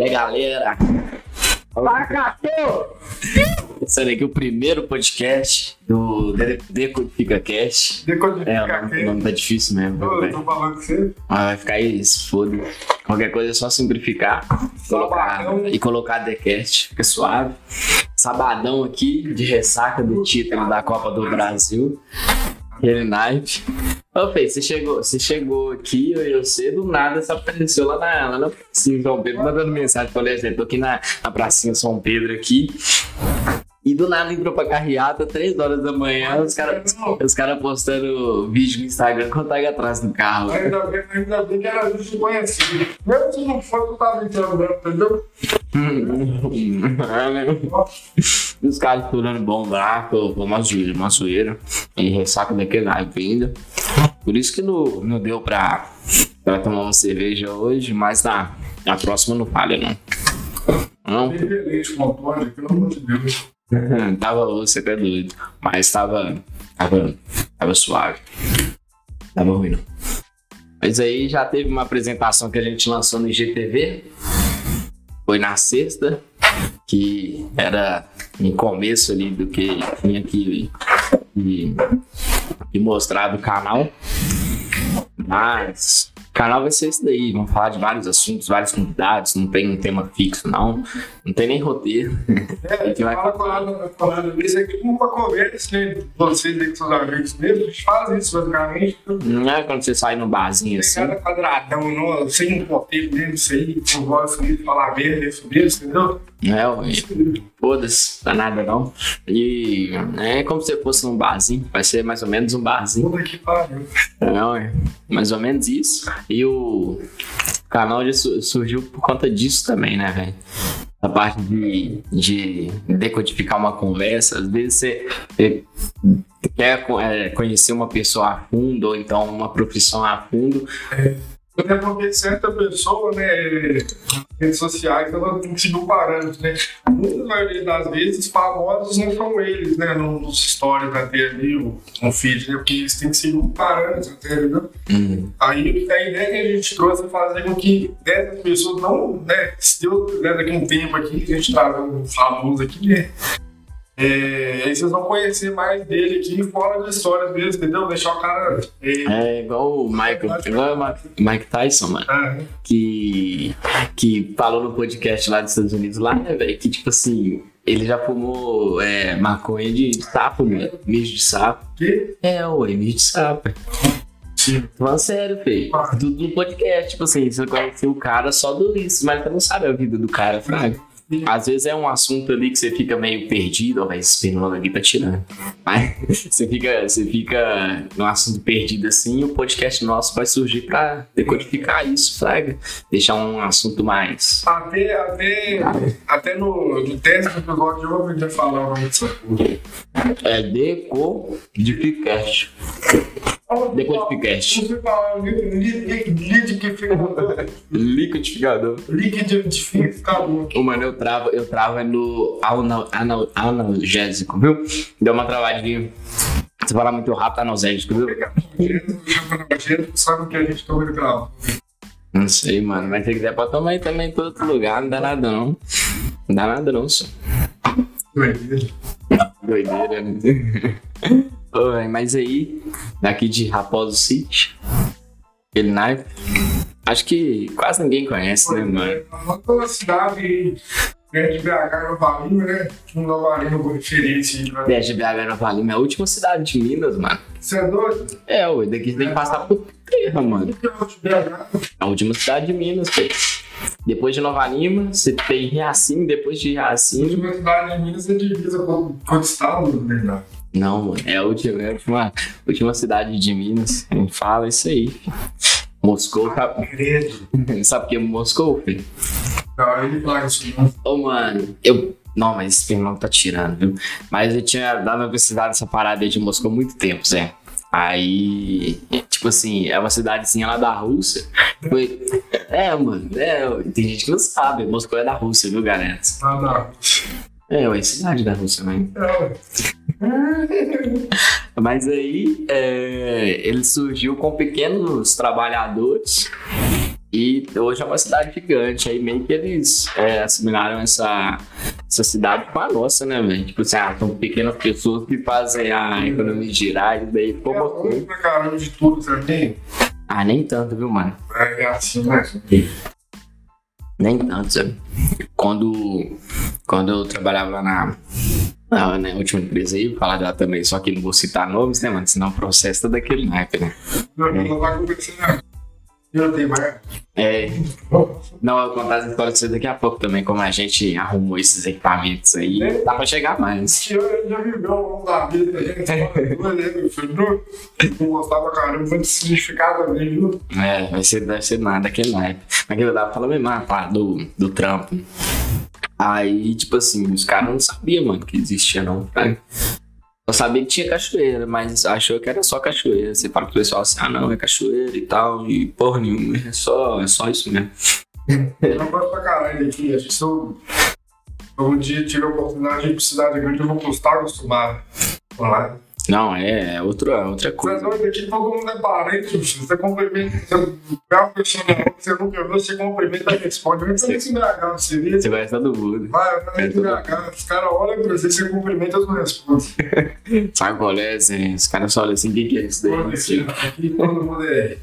E aí, galera? Esse aqui é o primeiro podcast do De- Decodifica Cast. Decodifica É, o nome, aqui. o nome tá difícil mesmo. Eu velho. tô falando com você. Mas vai ficar isso, foda Qualquer coisa é só simplificar colocar, e colocar Decast, fica suave. Sabadão aqui, de ressaca do título da Copa do Brasil. Aquele naipe. Ô, Fê, você chegou, você chegou aqui, eu e você, do nada, você apareceu lá na, lá na pracinha São Pedro, mandando mensagem. Falei, gente, tô aqui na, na pracinha São Pedro aqui. E do nada entrou pra carreata, 3 horas da manhã, os caras os cara postando vídeo no Instagram com tag atrás do carro. Ainda bem, ainda bem que era gente conhecida. Mesmo se não for, tu tava entrando entendeu? Os caras estourando bomba lá, uma zoeira, uma zoeira. E ressaca daquele naipe ainda. Por isso que não, não deu pra, pra tomar uma cerveja hoje, mas na, na próxima não falha, não. Não? Tava você até doido. Mas tava. Tava. Tava suave. Tava ruim, não. Mas aí já teve uma apresentação que a gente lançou no IGTV. Foi na sexta. Que era no começo ali do que tinha que, que, que mostrar do canal. Mas o canal vai ser esse daí. Vamos falar de vários assuntos, vários convidados. Não tem um tema fixo, não. Não tem nem roteiro. É, que vai- fala falando, falando isso aqui uma conversa, né? Vocês aí com seus amigos mesmo, a gente faz isso basicamente. Não é quando você sai no barzinho assim. Pegada quadradão, não, sem um roteiro mesmo, isso aí, com voz de falar merda sobre isso, entendeu? É, ué. Foda-se, dá nada não. E é como se fosse num barzinho. Vai ser mais ou menos um barzinho. Puta que pariu. É, ué. Mais ou menos isso. E o canal já su- surgiu por conta disso também, né, velho? A parte de, de decodificar uma conversa. Às vezes você, você quer é, conhecer uma pessoa a fundo, ou então uma profissão a fundo. Até porque certa pessoa, né, redes sociais, ela tem que seguir um parâmetro, né? Muitas maioria das vezes, famosos não são eles, né, no- nos stories até ali, o- no feed, né? Porque eles têm que seguir um parâmetro, até, entendeu? Hum, Aí a ideia que a gente trouxe é fazer com que essas pessoas não, né, se Deus né, daqui a um tempo aqui, a gente tá um famoso aqui, né? É, aí vocês vão conhecer mais dele aqui fora de histórias mesmo, entendeu? Deixar o cara. É, É igual o Michael, igual o Mike Tyson, mano. ah, que, que falou no podcast lá dos Estados Unidos, lá, né, velho? Que, tipo assim, ele já fumou é, maconha de sapo, mano. Mijo de sapo. que? É, ué, mijo de sapo. Falando sério, feio. Tudo no podcast, tipo assim, você conhece o cara só do isso, mas você não sabe a vida do cara, fraga. Às vezes é um assunto ali que você fica meio perdido, ó, vai esse logo ali tá tirando. Mas você fica, você fica num assunto perdido assim, e o podcast nosso vai surgir pra decodificar isso, fraga. Deixar um assunto mais. Até, até, até no, no teste do episódio eu a falar o nome dessa porra. É decodificast. Decodificast. Liquidificador. Liquidificador. Liquidificador. Ô, mano, eu travo, eu travo é no anal, anal, analgésico, viu? Deu uma travadinha. Você fala muito rápido, analgésico, viu? Sabe o que a gente toma grau? Não sei, mano. Mas se quiser pode tomar aí também em todo outro lugar. Não dá nada, não. Não dá nada, não, senhor. Doideira, né? Velho, mas aí, daqui de Raposo City, aquele naipe, acho que quase ninguém conhece, né, mano? Toda cidade perto de BH, Nova Lima, né? Um Nova Lima referência. aí, né? Desde BH Nova Lima é a última cidade de Minas, mano. Você é doido? É, ué, daqui tem que passar por terra, mano. Que é de? A última cidade de Minas, filho. Depois de Nova Lima, você tem Riacim, depois de A Riacim. última cidade de Minas é divisa com com o estado, na verdade. Não, mano, é a última, é a última, última cidade de Minas. A gente fala isso aí. Moscou, sabe, Credo. sabe o que é Moscou, filho? Não, ele fala não. Ô, mano, eu. Não, mas esse irmão tá tirando, viu? Mas eu tinha dado publicidade essa parada aí de Moscou há muito tempo, Zé. Aí, tipo assim, é uma cidadezinha lá da Rússia. Foi. É, mano, é, tem gente que não sabe. Moscou é da Rússia, viu, galera? Ah, não. É, ué, cidade da Rússia, né? Não, Mas aí é, ele surgiu com pequenos trabalhadores E hoje é uma cidade gigante, aí meio que eles é, assimilaram essa, essa cidade com a nossa, né, velho? Tipo assim, ah, são pequenas pessoas que fazem a economia girar, e daí ficou É coisa. pra caramba de tudo também. Ah, nem tanto, viu, mano? É assim, né? Nem tanto, sabe? Quando, quando eu trabalhava lá na, na, na última empresa aí, vou falar dela também, só que não vou citar nomes, né, mano? Senão o processo tá daquele naipe, né? Não, não vai conversar. Eu tenho mais. É, não, eu vou contar essa história pra você daqui a pouco também, como a gente arrumou esses equipamentos aí. Dá pra chegar mais. Eu já viveu ao longo da vida, a gente fala, né, meu filho? Não, não gostava caramba, foi de significar também, viu? É, vai ser, deve ser nada daquele naipe. Mas que eu tava falando mesmo, ah, pá, do, do trampo. Aí, tipo assim, os caras não sabiam, mano, que existia não. Tá? Eu sabia que tinha cachoeira, mas achou que era só cachoeira. Você fala pro pessoal assim, ah não, é cachoeira e tal, e porra nenhuma, é só, é só isso mesmo. Eu gosto pra caralho daqui. Acho que se eu um dia tiver a oportunidade de ir pra cidade grande, eu vou acostumar com lá. Não, é, é outra, é outra Você é coisa. doido aqui, todo mundo é parente, você cumprimenta, você na rua que você nunca viu, você cumprimenta e responde. Pra esse BH, você vê? Você conhece todo mundo. Vai, vai pra BH, os caras olham pra você, você cumprimenta e não responde. Sabe qual é? assim, Os caras só olham assim, o que, que é isso daí? Assim, Aqui todo mundo é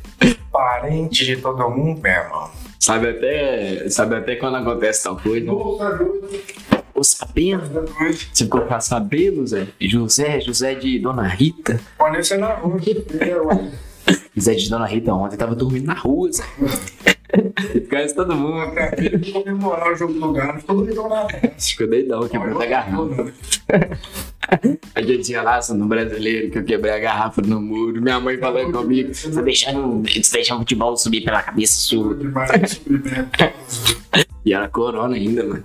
parente de todo mundo, meu irmão. sabe, até, sabe até quando acontece tal coisa. Nossa, doido. Ô, sabendo? Você ficou pra sabendo, Zé? José, José de Dona Rita. Pode ser na rua. É. Zé de Dona Rita ontem tava dormindo na rua, Zé. Conhece todo mundo. Comemorar o jogo do Galo, todo mundo na festa. Ficou doidão, quebrou a garrafa. A gente tinha lá no brasileiro que eu quebrei a garrafa no muro. Minha mãe falando comigo: Você deixando, deixando o futebol subir pela cabeça sua. E era corona ainda, mano.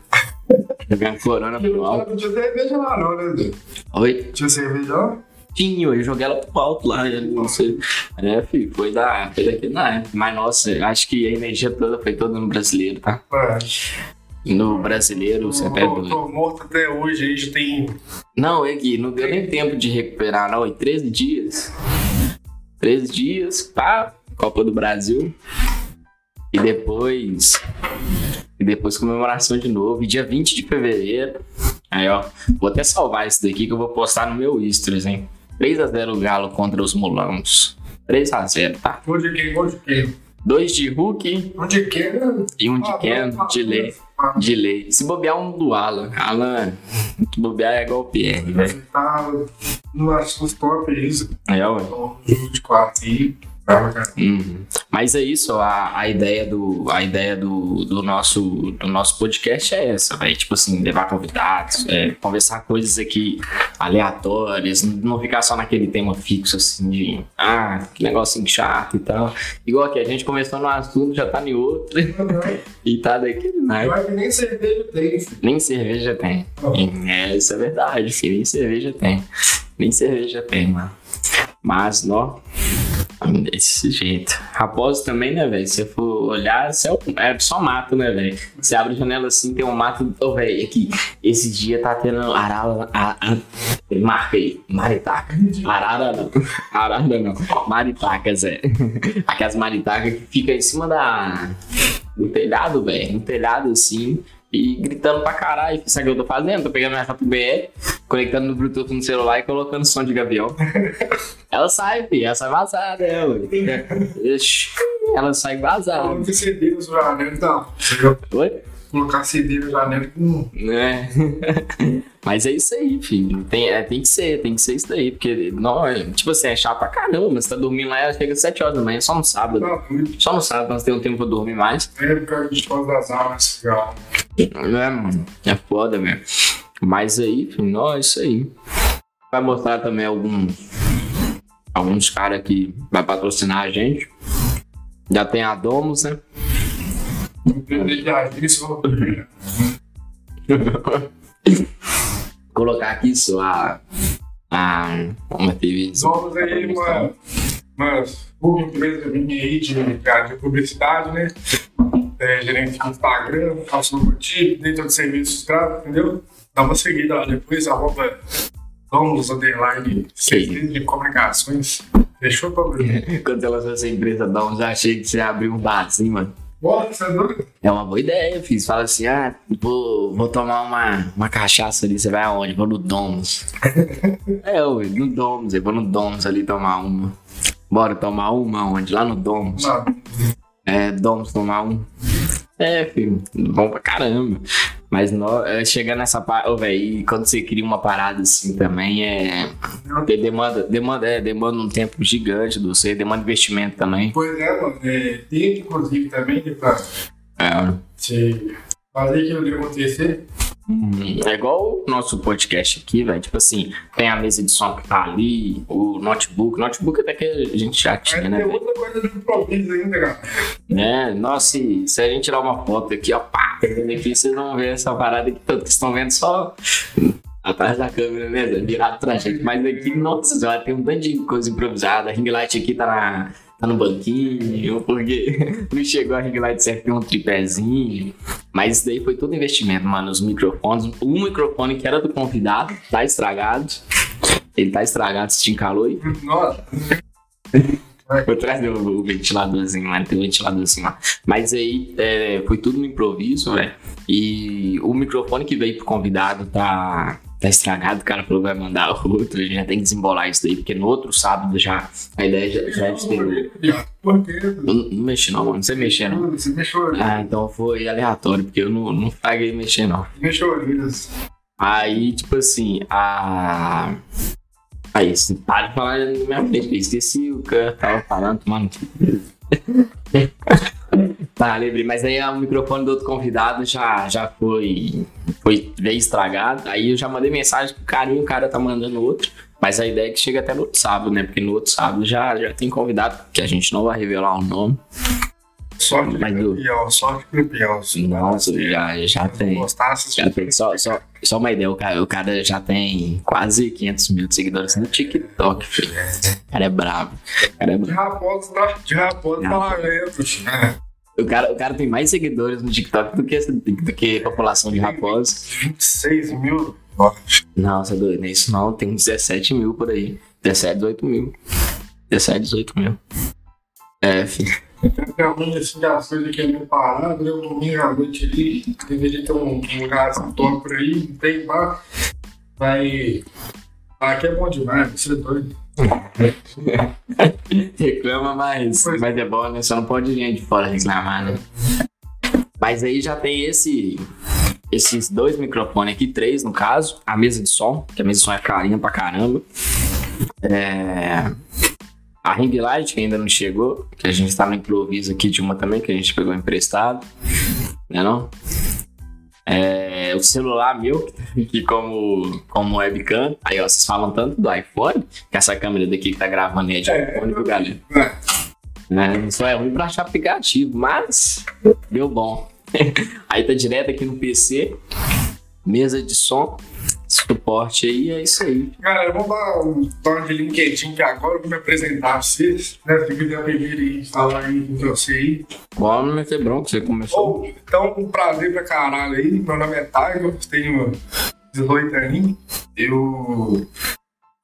Jogando corona pro alto. Não tinha cerveja lá, não, né? Oi? Tinha cerveja lá? Tinha, eu joguei ela pro alto lá, não sei. É, filho, foi da, foi daqui na época. Mas nossa, acho que a energia toda foi toda no brasileiro, tá? É. No brasileiro, você até Tô, tô morto até hoje, aí já tem. Não, é que não deu nem tempo de recuperar, não. Em 13 dias. 13 dias, pá, Copa do Brasil. E depois. E depois comemoração de novo. E dia 20 de fevereiro. Aí, ó. Vou até salvar isso daqui que eu vou postar no meu Stories, hein? 3x0 Galo contra os Mulanos. 3x0, tá? Gol de quem? Gol de quem? Dois de Hulk Gol de né? e um de Ah, Ken, de lei. De lei. Se bobear um do Alan. Alan, se bobear é igual o Pierre, velho. Tá nos top isso. É, ué. De quatro. Tá, cara. Uhum. Mas é isso, a, a ideia, do, a ideia do, do, nosso, do nosso podcast é essa, velho. Tipo assim, levar convidados, é, conversar coisas aqui aleatórias, não ficar só naquele tema fixo, assim, de ah, que negocinho chato e tal. Igual aqui, a gente começou num assunto, já tá em outro, e tá daquele naipe. Pior que nem cerveja tem, filho. Nem cerveja tem. É, isso é verdade, filho. Nem cerveja tem. Nem cerveja tem, mano. Mas, ó. Desse jeito. Raposo também, né, velho? Se for olhar, é, é só mato, né, velho? Você abre a janela assim, tem um mato. Ô, velho, aqui. Esse dia tá tendo arara. A, a, marca. Maritaca. Arara não. Arara não. Maritacas, é. Aquelas maritacas que ficam em cima da. Do telhado, velho. No telhado assim. E gritando pra caralho. Sabe o que eu tô fazendo? Tô pegando minha JBL, conectando no Bluetooth no celular e colocando som de gavião. ela sai, filho. Ela sai vazada, ela. Ela sai vazada. CD na janela, tá? Oi? Colocar CD na janela. Hum, É. Mas é isso aí, filho. Tem, é, tem que ser, tem que ser isso daí. Porque, não, é, tipo assim, é chato pra caramba. Mas você tá dormindo lá e chega às 7 horas da manhã, só no sábado. doido. Só no sábado nós temos um tempo pra dormir mais. É porque a gente faz das aulas, legal. É, mano. É foda, velho. Mas aí, filho, não, é isso aí. Vai mostrar também alguns. Alguns caras que vai patrocinar a gente. Já tem a Domus, né? Colocar aqui só a. A. Uma TV. Vamos aí, uma, uma empresa minha aí de, de publicidade, né? É, gerente de Instagram, faço logotipo, dentro de serviços gráficos, entendeu? Dá uma seguida lá depois, arroba Domus Underline, de comunicações. Fechou, Pablo? Quando ela lançou essa empresa Domus, eu achei que você abriu um barzinho, mano. Bora, você é doido? É uma boa ideia, fiz. Fala assim, ah, vou, vou tomar uma, uma cachaça ali, você vai aonde? Vou no Domus. é, ué, no Domus, eu vou no Domus ali tomar uma. Bora tomar uma onde? Lá no Domus. Não, É, Domus tomar um. É, filho, bom pra caramba. Mas no, é, chegando nessa parte, ô, velho, e quando você cria uma parada assim também, é. Porque demanda, demanda, é, demanda um tempo gigante do você, demanda investimento também. Pois é, mano. É, tem inclusive também né, pra É, fazer aquilo acontecer. É igual o nosso podcast aqui, velho. Tipo assim, tem a mesa de som que tá ali, o notebook. Notebook até que a gente já Mas tinha, né, tem velho? outra coisa de improviso ainda, cara. Né? Nossa, e se a gente tirar uma foto aqui, ó, pá, aqui, vocês vão ver essa parada aqui, tanto vocês estão vendo só atrás da câmera, né? Virado pra gente. Mas aqui, nossa, já tem um tanto de coisa improvisada. A ring light aqui tá na. Tá no banquinho, porque não chegou a ring light certo, tem um tripézinho. Mas isso daí foi todo investimento, mano. Os microfones. O microfone que era do convidado tá estragado. Ele tá estragado, se te encalou aí. Nossa, Por trás do o ventiladorzinho lá, tem um ventiladorzinho lá. Mas aí é, foi tudo no improviso, velho. E o microfone que veio pro convidado tá, tá estragado. O cara falou que vai mandar outro. A gente já tem que desembolar isso daí, porque no outro sábado já a ideia já, já é de. Por quê? Não, não mexi não, mano. Não sei mexer não. Você mexeu. Ah, então foi aleatório, porque eu não, não paguei mexer não. Mexeu ali. Aí, tipo assim, a. Aí, você para de falar na minha frente, eu esqueci o que eu tava falando, mano. tá, lembrei, mas aí o microfone do outro convidado já, já foi, foi veio estragado. Aí eu já mandei mensagem pro e o cara tá mandando outro. Mas a ideia é que chega até no outro sábado, né? Porque no outro sábado já, já tem convidado, que a gente não vai revelar o nome. Sorte de campeão, sorte de campeão. Nossa, já, já tem. Gostasse, Já tem, só, só, só uma ideia, o cara, o cara já tem quase 500 mil seguidores no TikTok, filho. O cara é brabo. O cara, é De brabo. raposa, tá? De raposa, De tá raposa. lamento. O, cara, o cara tem mais seguidores no TikTok do que, do que a população de raposa. 26 mil. Nossa, Não, você é doido, é isso não. Tem 17 mil por aí. 17, 18 mil. 17, 18 mil. É, filho. Alguém assim, as coisas que é meio parado, né? Um domingo à noite ali, deveria ter um, um lugar assim, top por aí, não tem bar. Vai. Aqui é bom demais, você é doido. Reclama, mas, Pois. mas é bom, né? Só não pode gente de fora reclamar, né? Mas aí já tem esse, esses dois microfones aqui, três no caso. A mesa de som, que a mesa de som é carinha pra caramba. É, A ring light, que ainda não chegou, que a gente tá no improviso aqui de uma também, que a gente pegou emprestado. Né não? É, o celular meu, que como, como webcam. Aí, ó, vocês falam tanto do iPhone, que essa câmera daqui que tá gravando é de É, iPhone, viu, galera? É. Né? Só é ruim pra achar aplicativo, mas deu bom. aí tá direto aqui no PC, mesa de som, suporte aí, é isso aí. Galera, vamos dar um toque de LinkedIn que agora eu vou me apresentar a vocês. Né? Se quiser primeiro aí, falar aí com você aí. Bom, meter bronca, você começou. Ou, então, um prazer pra caralho aí. Meu nome é Tiger, tenho 18 aninhos. Eu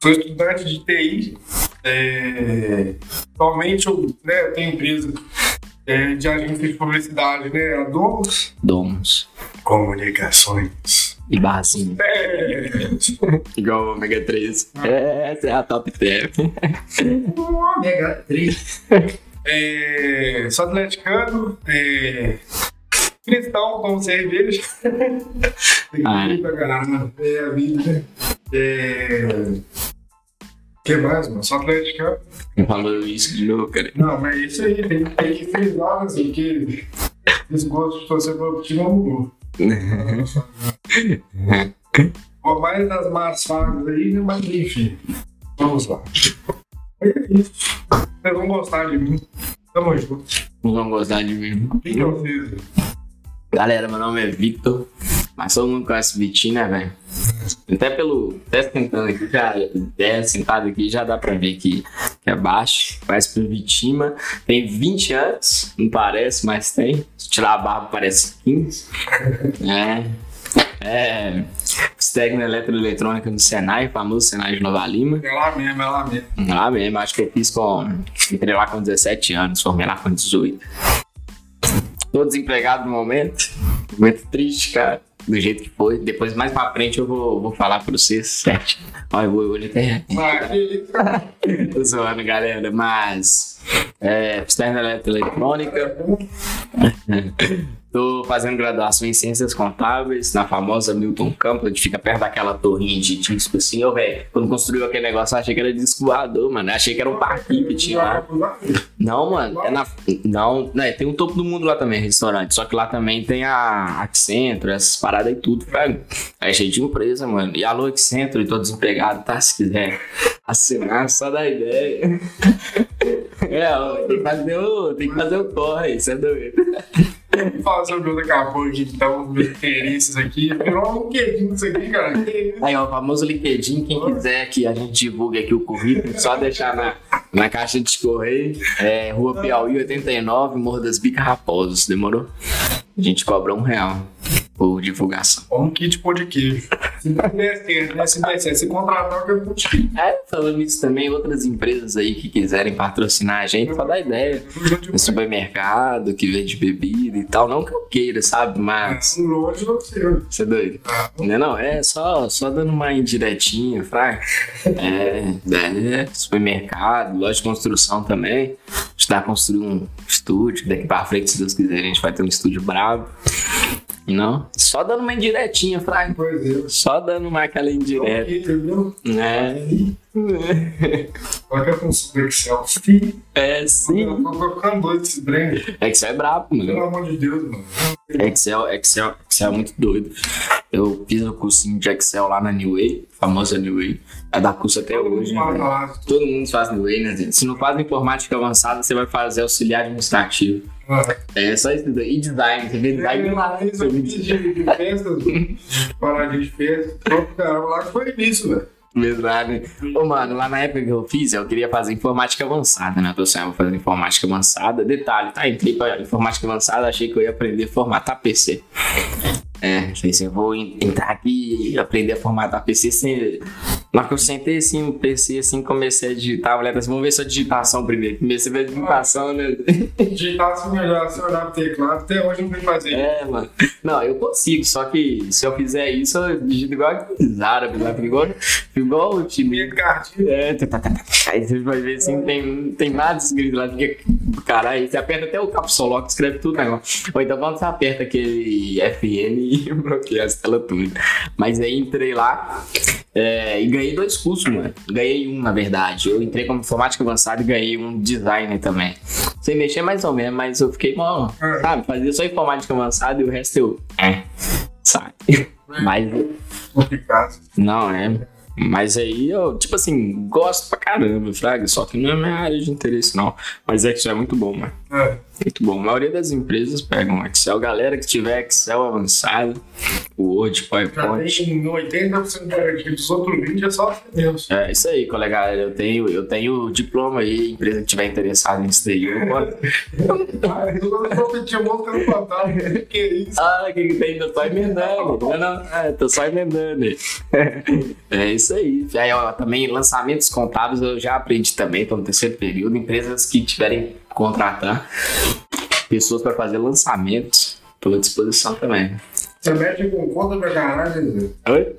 sou estudante de TI. É, atualmente eu, né, eu tenho empresa é, de agência de publicidade, né? A Domus Domos Comunicações. E barzinho. É, Igual o Omega 3. É, essa é a top 10. Mega 3. É, sou atleticano. É, cristão, como cerveja. Tem Ah, é. que ir pra caralho. É a vida? É. O que mais, mano? Sou atleticano. Falou isso de novo, cara. Não, mas é isso aí, tem, tem que frisar, assim, porque esse gosto de torcer pro time não mudou. Mais das más fases aí, né? Mas enfim, vamos lá. É. Vocês vão gostar de mim. Tamo junto. Não vão gostar de mim. O que eu fiz? Galera, meu nome é Victor, mas todo mundo conhece o Vitinho, né, velho? Até pelo. Até tentando aqui, já, até sentado aqui, já dá pra ver que, que é baixo. Conhece pelo Vitima. Tem 20 anos, não parece, mas tem. Se tirar a barba, parece 15. É. É. Técnico eletroeletrônica no Senai, famoso Senai de Nova Lima. É lá mesmo, é lá mesmo. Lá mesmo, acho que eu fiz com. Entrei lá com 17 anos, formei lá com 18. Tô desempregado no momento. Momento triste, cara. Do jeito que foi. Depois, mais pra frente, eu vou, vou falar pra vocês, certo? Olha, eu vou olho até. Tô zoando, galera. Mas. É, externa eletrônica. Tô fazendo graduação em Ciências Contábeis na famosa Milton Campos, onde fica perto daquela torrinha de disco assim. Ô, velho, quando construiu aquele negócio, eu achei que era disco voador, mano. Eu achei que era um parquinho que tinha lá. Não, mano, é na. Não, né, tem um topo do mundo lá também, restaurante. Só que lá também tem a Accentro, essas paradas e tudo, velho. É cheio de empresa, mano. E alô, Accentro, e tô desempregado, tá? Se quiser assinar, só dá ideia. É, ó, tem que fazer o, tem que fazer o corre, isso é doido. Vamos falar sobre o daqui a pouco, aqui, então, meus interesses aqui. Virou um LinkedIn isso aqui, cara. Aí, ó, o famoso LinkedIn, quem quiser que a gente divulgue aqui o currículo, só deixar na, na caixa de correio. É, Rua Piauí 89, Morro das Bicas Raposos, demorou? A gente cobra um real por divulgação. Um kit pão de queijo. Se não der né? Se contratar, eu quero. É, falando isso também, outras empresas aí que quiserem patrocinar a gente, só dá ideia. No supermercado, que vende bebida e tal, não que eu queira, sabe? Mas. Longe não sei. Você é doido? Não, é não, é só, só dando uma indiretinha, fraca. É, é, supermercado, loja de construção também. Ajudar a construir um estúdio. Daqui pra frente, se Deus quiser, a gente vai ter um estúdio bravo. Não? Só dando uma indiretinha, fraca. Pois é. Só dando uma aquela indireta. Entendeu? É. Qual que é a função do Excel? É sim. Eu tô ficando doido esse trem. Excel é brabo, mano. Pelo amor de Deus, mano. Excel, Excel, Excel é muito doido. Eu fiz o cursinho de Excel lá na New Way, famosa New Way. É da curso até hoje. né, Fala velho? lá. Todo mundo faz New Way, né? gente? Se não faz informática avançada, você vai fazer auxiliar administrativo. Ah, É só isso daí. E design, você vê design lá. Isso aqui de, de festas, de paradinha de festa. Pô, Caramba, lá que foi isso, velho. Verdade. Ô, mano, lá na época que eu fiz, eu queria fazer informática avançada, né? Eu tô assim, ah, vou fazer informática avançada. Detalhe, tá? Entrei pra informática avançada, achei que eu ia aprender a formatar PC. É, falei assim, eu vou en- entrar aqui e aprender a formatar PC sem. Na hora que eu sentei assim no PC, assim, comecei a digitar, falou assim, vamos ver sua digitação primeiro. Comecei a ver a digitação, né? Digitar se melhor, se olhar pro teclado, até hoje não tem fazer. É, mano. Não, eu consigo, só que se eu fizer isso, eu digito igual aqueles árabes lá, igual, igual o time. É, tá, tá, tá, tá. aí você vai ver assim, tem, não tem nada escrito lá, fica, caralho, você aperta até o caps lock, escreve tudo negócio. Ou então quando você aperta aquele FN e bloqueia as telas tudo. Mas aí entrei lá é, e ganhei dois cursos, mano. Ganhei um, na verdade. Eu entrei como informática avançada e ganhei um designer também. Sem mexer mais ou menos, mas eu fiquei, mano, sabe, fazia só informática avançada e o resto eu. É, sabe? Mas Complicado. não, é. Mas aí eu, tipo assim, gosto pra caramba, Fraga, só que não é minha área de interesse, não. Mas Excel é muito bom, mano. É. Muito bom. A maioria das empresas pegam Excel. Galera que tiver Excel avançado, o Word, Já PowerPoint. tem 80% garantido dos outros vídeos, é só Deus. É isso aí, colega. Eu tenho, eu tenho diploma aí, empresa que tiver interessada nisso daí. eu posso- Ah, eu. Que isso? Ah, o que, tem? Tô só emendando. Não, não, é, tô só emendando. É isso aí. Aí, ó, também lançamentos contábeis eu já aprendi também, tô no terceiro período. Empresas que tiverem contratar pessoas para fazer lançamentos, tô à disposição também. Você mexe com conta pra caralho, Zé. Oi?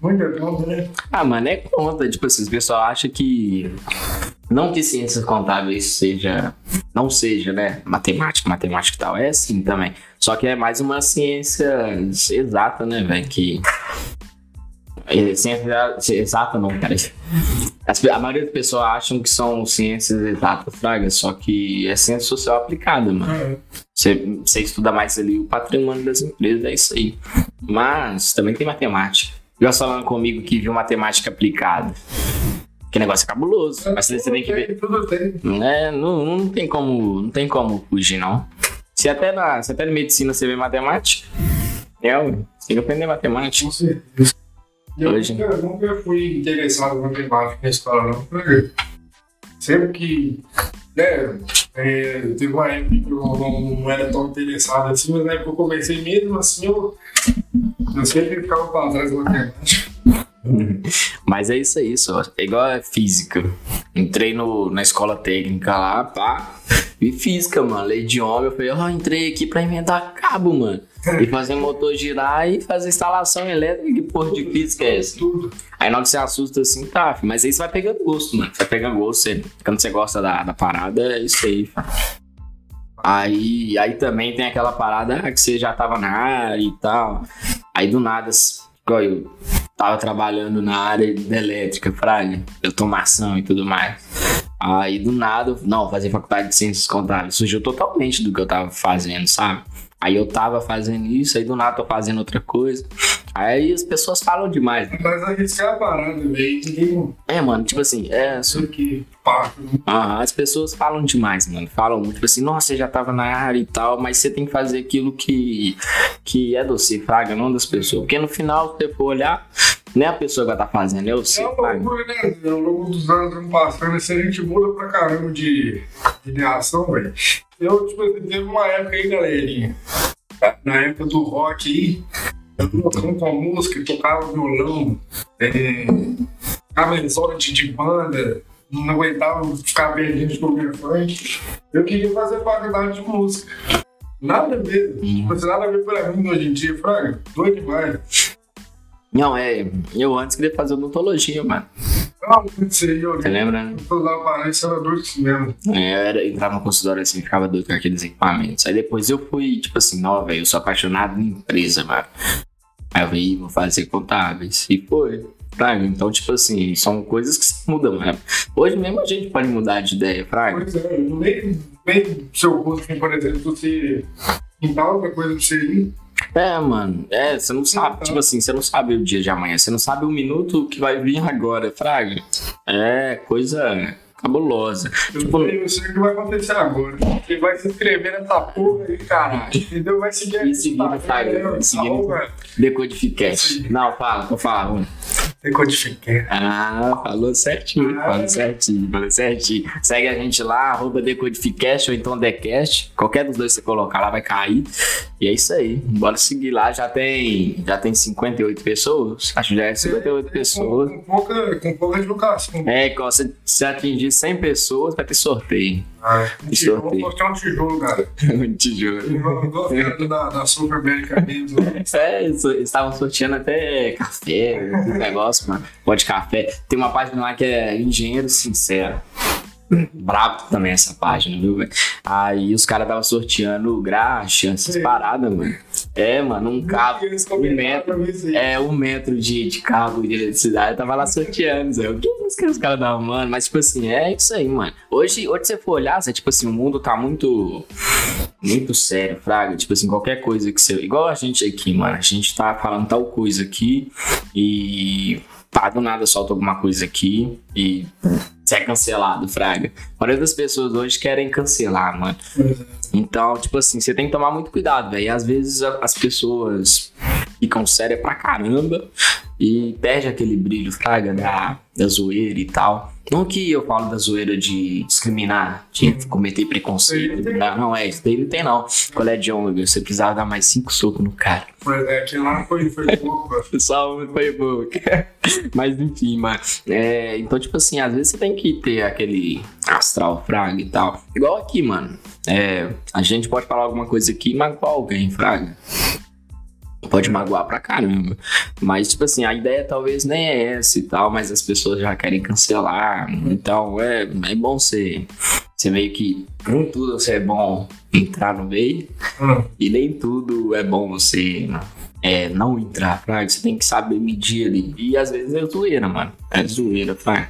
Muita conta, né? Ah, mano, é conta. Tipo assim, o pessoal acha que. Não que ciências contábeis seja. Não seja, né? Matemática, matemática e tal. É assim também. Só que é mais uma ciência exata, né, velho? Que. É Ciência exata não, cara. As a maioria das pessoas acham que são ciências exatas, Fraga, só que é ciência social aplicada, mano. É. Você, você estuda mais ali o patrimônio das empresas, é isso aí. Mas também tem matemática. Já falando comigo que viu matemática aplicada. Que negócio é cabuloso. Mas você tem que ver. É, não, não tem como. Não tem como fugir, não. Se até na, se até na medicina você vê matemática, é, você tem que aprender matemática. Com certeza. Eu Hoje. nunca, nunca fui interessado em matemática na escola, não. porque Sempre que. Né, é, teve uma época que eu não, não era tão interessado assim, mas na época eu comecei mesmo assim, eu, eu sempre ficava pra trás da matemática. Mas é isso aí, só. É igual a física. Entrei no, na escola técnica lá, pá. Vi física, mano. Lei de homem. Eu falei, ó, entrei aqui pra inventar cabo, mano. E fazer motor girar e fazer instalação elétrica. Que porra de física é essa? Aí na hora que você assusta assim, tá, mas aí você vai pegando gosto, mano. Você vai pegando gosto. Você, quando você gosta da, da parada, é isso aí. Aí, aí também tem aquela parada ah, que você já tava na área e tal. Aí do nada, eu tava trabalhando na área elétrica, fraga, automação e tudo mais. Aí do nada, não, fazer faculdade de ciências contábeis. Surgiu totalmente do que eu tava fazendo, sabe? Aí eu tava fazendo isso, aí do nada tô fazendo outra coisa. Aí as pessoas falam demais. né? Mas a gente é a parada, velho. É, mano, tipo assim, é. isso que pá. Aham, as pessoas falam demais, mano. Falam muito, tipo assim, nossa, você já tava na área e tal, mas você tem que fazer aquilo que, que é do fraga, não das pessoas. Porque no final, se você for olhar, não é a pessoa que vai estar fazendo, é você, É uma loucura, né? Ao longo dos anos vão passando, assim, a gente muda pra caramba de, de reação, velho. Eu, tipo, assim, teve uma época aí, galerinha, na época do rock aí, eu tocando com a música, tocava violão, é, camisola de, de banda, não aguentava ficar perdendo de comer funk. Eu queria fazer faculdade de música. Nada a ver, tipo, assim, nada a ver pra mim hoje em dia, Fraga, doido demais. Não, é. Eu antes queria fazer odontologia, mano. Sei, eu Você lembra, né? Eu lá parece era doido mesmo. É, Eu era, entrava no consultório assim, ficava doido com aqueles equipamentos. Aí depois eu fui, tipo assim, não, velho, eu sou apaixonado em empresa, mano. Aí eu falei, vou fazer contábeis. E foi. Fraga, então, tipo assim, são coisas que se mudam, mano. Hoje mesmo a gente pode mudar de ideia, Fraga. Pois é, nem, nem seu assim, por exemplo, você pintar outra coisa pra você ir. É, mano. É, você não sabe, tipo assim, você não sabe o dia de amanhã, você não sabe o minuto que vai vir agora, Fraga. É coisa cabulosa. Eu Tipo, sei, eu sei o que vai acontecer agora. Você vai se inscrever nessa porra aí, caralho. Entendeu? Vai seguir Tá seguir no- bom, velho? Decodificast. Não, fala, vou falar. Decodifiquei. Ah, falou certinho, Ah. falou certinho, falou certinho. Segue a gente lá, arroba Decodificast ou então Decast. Qualquer dos dois você colocar lá vai cair. E é isso aí. Bora seguir lá. Já tem, já tem 58 pessoas. Acho que já é 58 pessoas. Com, com pouca, com pouca divulgação. É, se atingir 100 pessoas, vai ter sorteio. Ah, um tijolo, vou postar um tijolo, cara. Um tijolo. Igual da, da Super América mesmo. É, eles estavam sorteando até café, negócio, mano. Pó de café. Tem uma página lá que é Engenheiro Sincero. Brabo também essa página, viu, velho? Aí os caras estavam sorteando graxa, essas Sim. paradas, mano. É, mano, um cabo. Um metro. mim. É, um metro de, de cabo de eletricidade, tava lá sorteando. Zé. O que é isso que os caras davam, mano? Mas, tipo assim, é isso aí, mano. Hoje, hoje você for olhar, Zé, tipo assim, o mundo tá muito. Muito sério, Fraga. Tipo assim, qualquer coisa que você. Igual a gente aqui, mano. A gente tá falando tal coisa aqui e. Pá, do nada solta alguma coisa aqui e. Você é cancelado, Fraga. A maioria das pessoas hoje querem cancelar, mano. É. Então, tipo assim, você tem que tomar muito cuidado, velho. Às vezes as pessoas ficam sérias pra caramba e perde aquele brilho, fraga, da, da zoeira e tal. Não que eu falo da zoeira de discriminar, de cometer preconceito. Sim. Não, não é, isso daí não tem não. Qual é de ômega? Você precisava dar mais cinco socos no cara. Pois é, aquilo lá foi, foi pouco. Só um foi boca. Mas enfim, mano. É, então, tipo assim, às vezes você tem que ter aquele astral fraga e tal. Igual aqui, mano. É, a gente pode falar alguma coisa aqui e magoar alguém, fraga. Pode magoar pra caramba. Mas, tipo assim, a ideia talvez nem é essa e tal, mas as pessoas já querem cancelar. Então, é, é bom você, você meio que. Nem tudo você é bom entrar no meio. Hum. E nem tudo é bom você é, não entrar, fraga. Você tem que saber medir ali. E às vezes é zoeira, mano. É zoeira, fraga.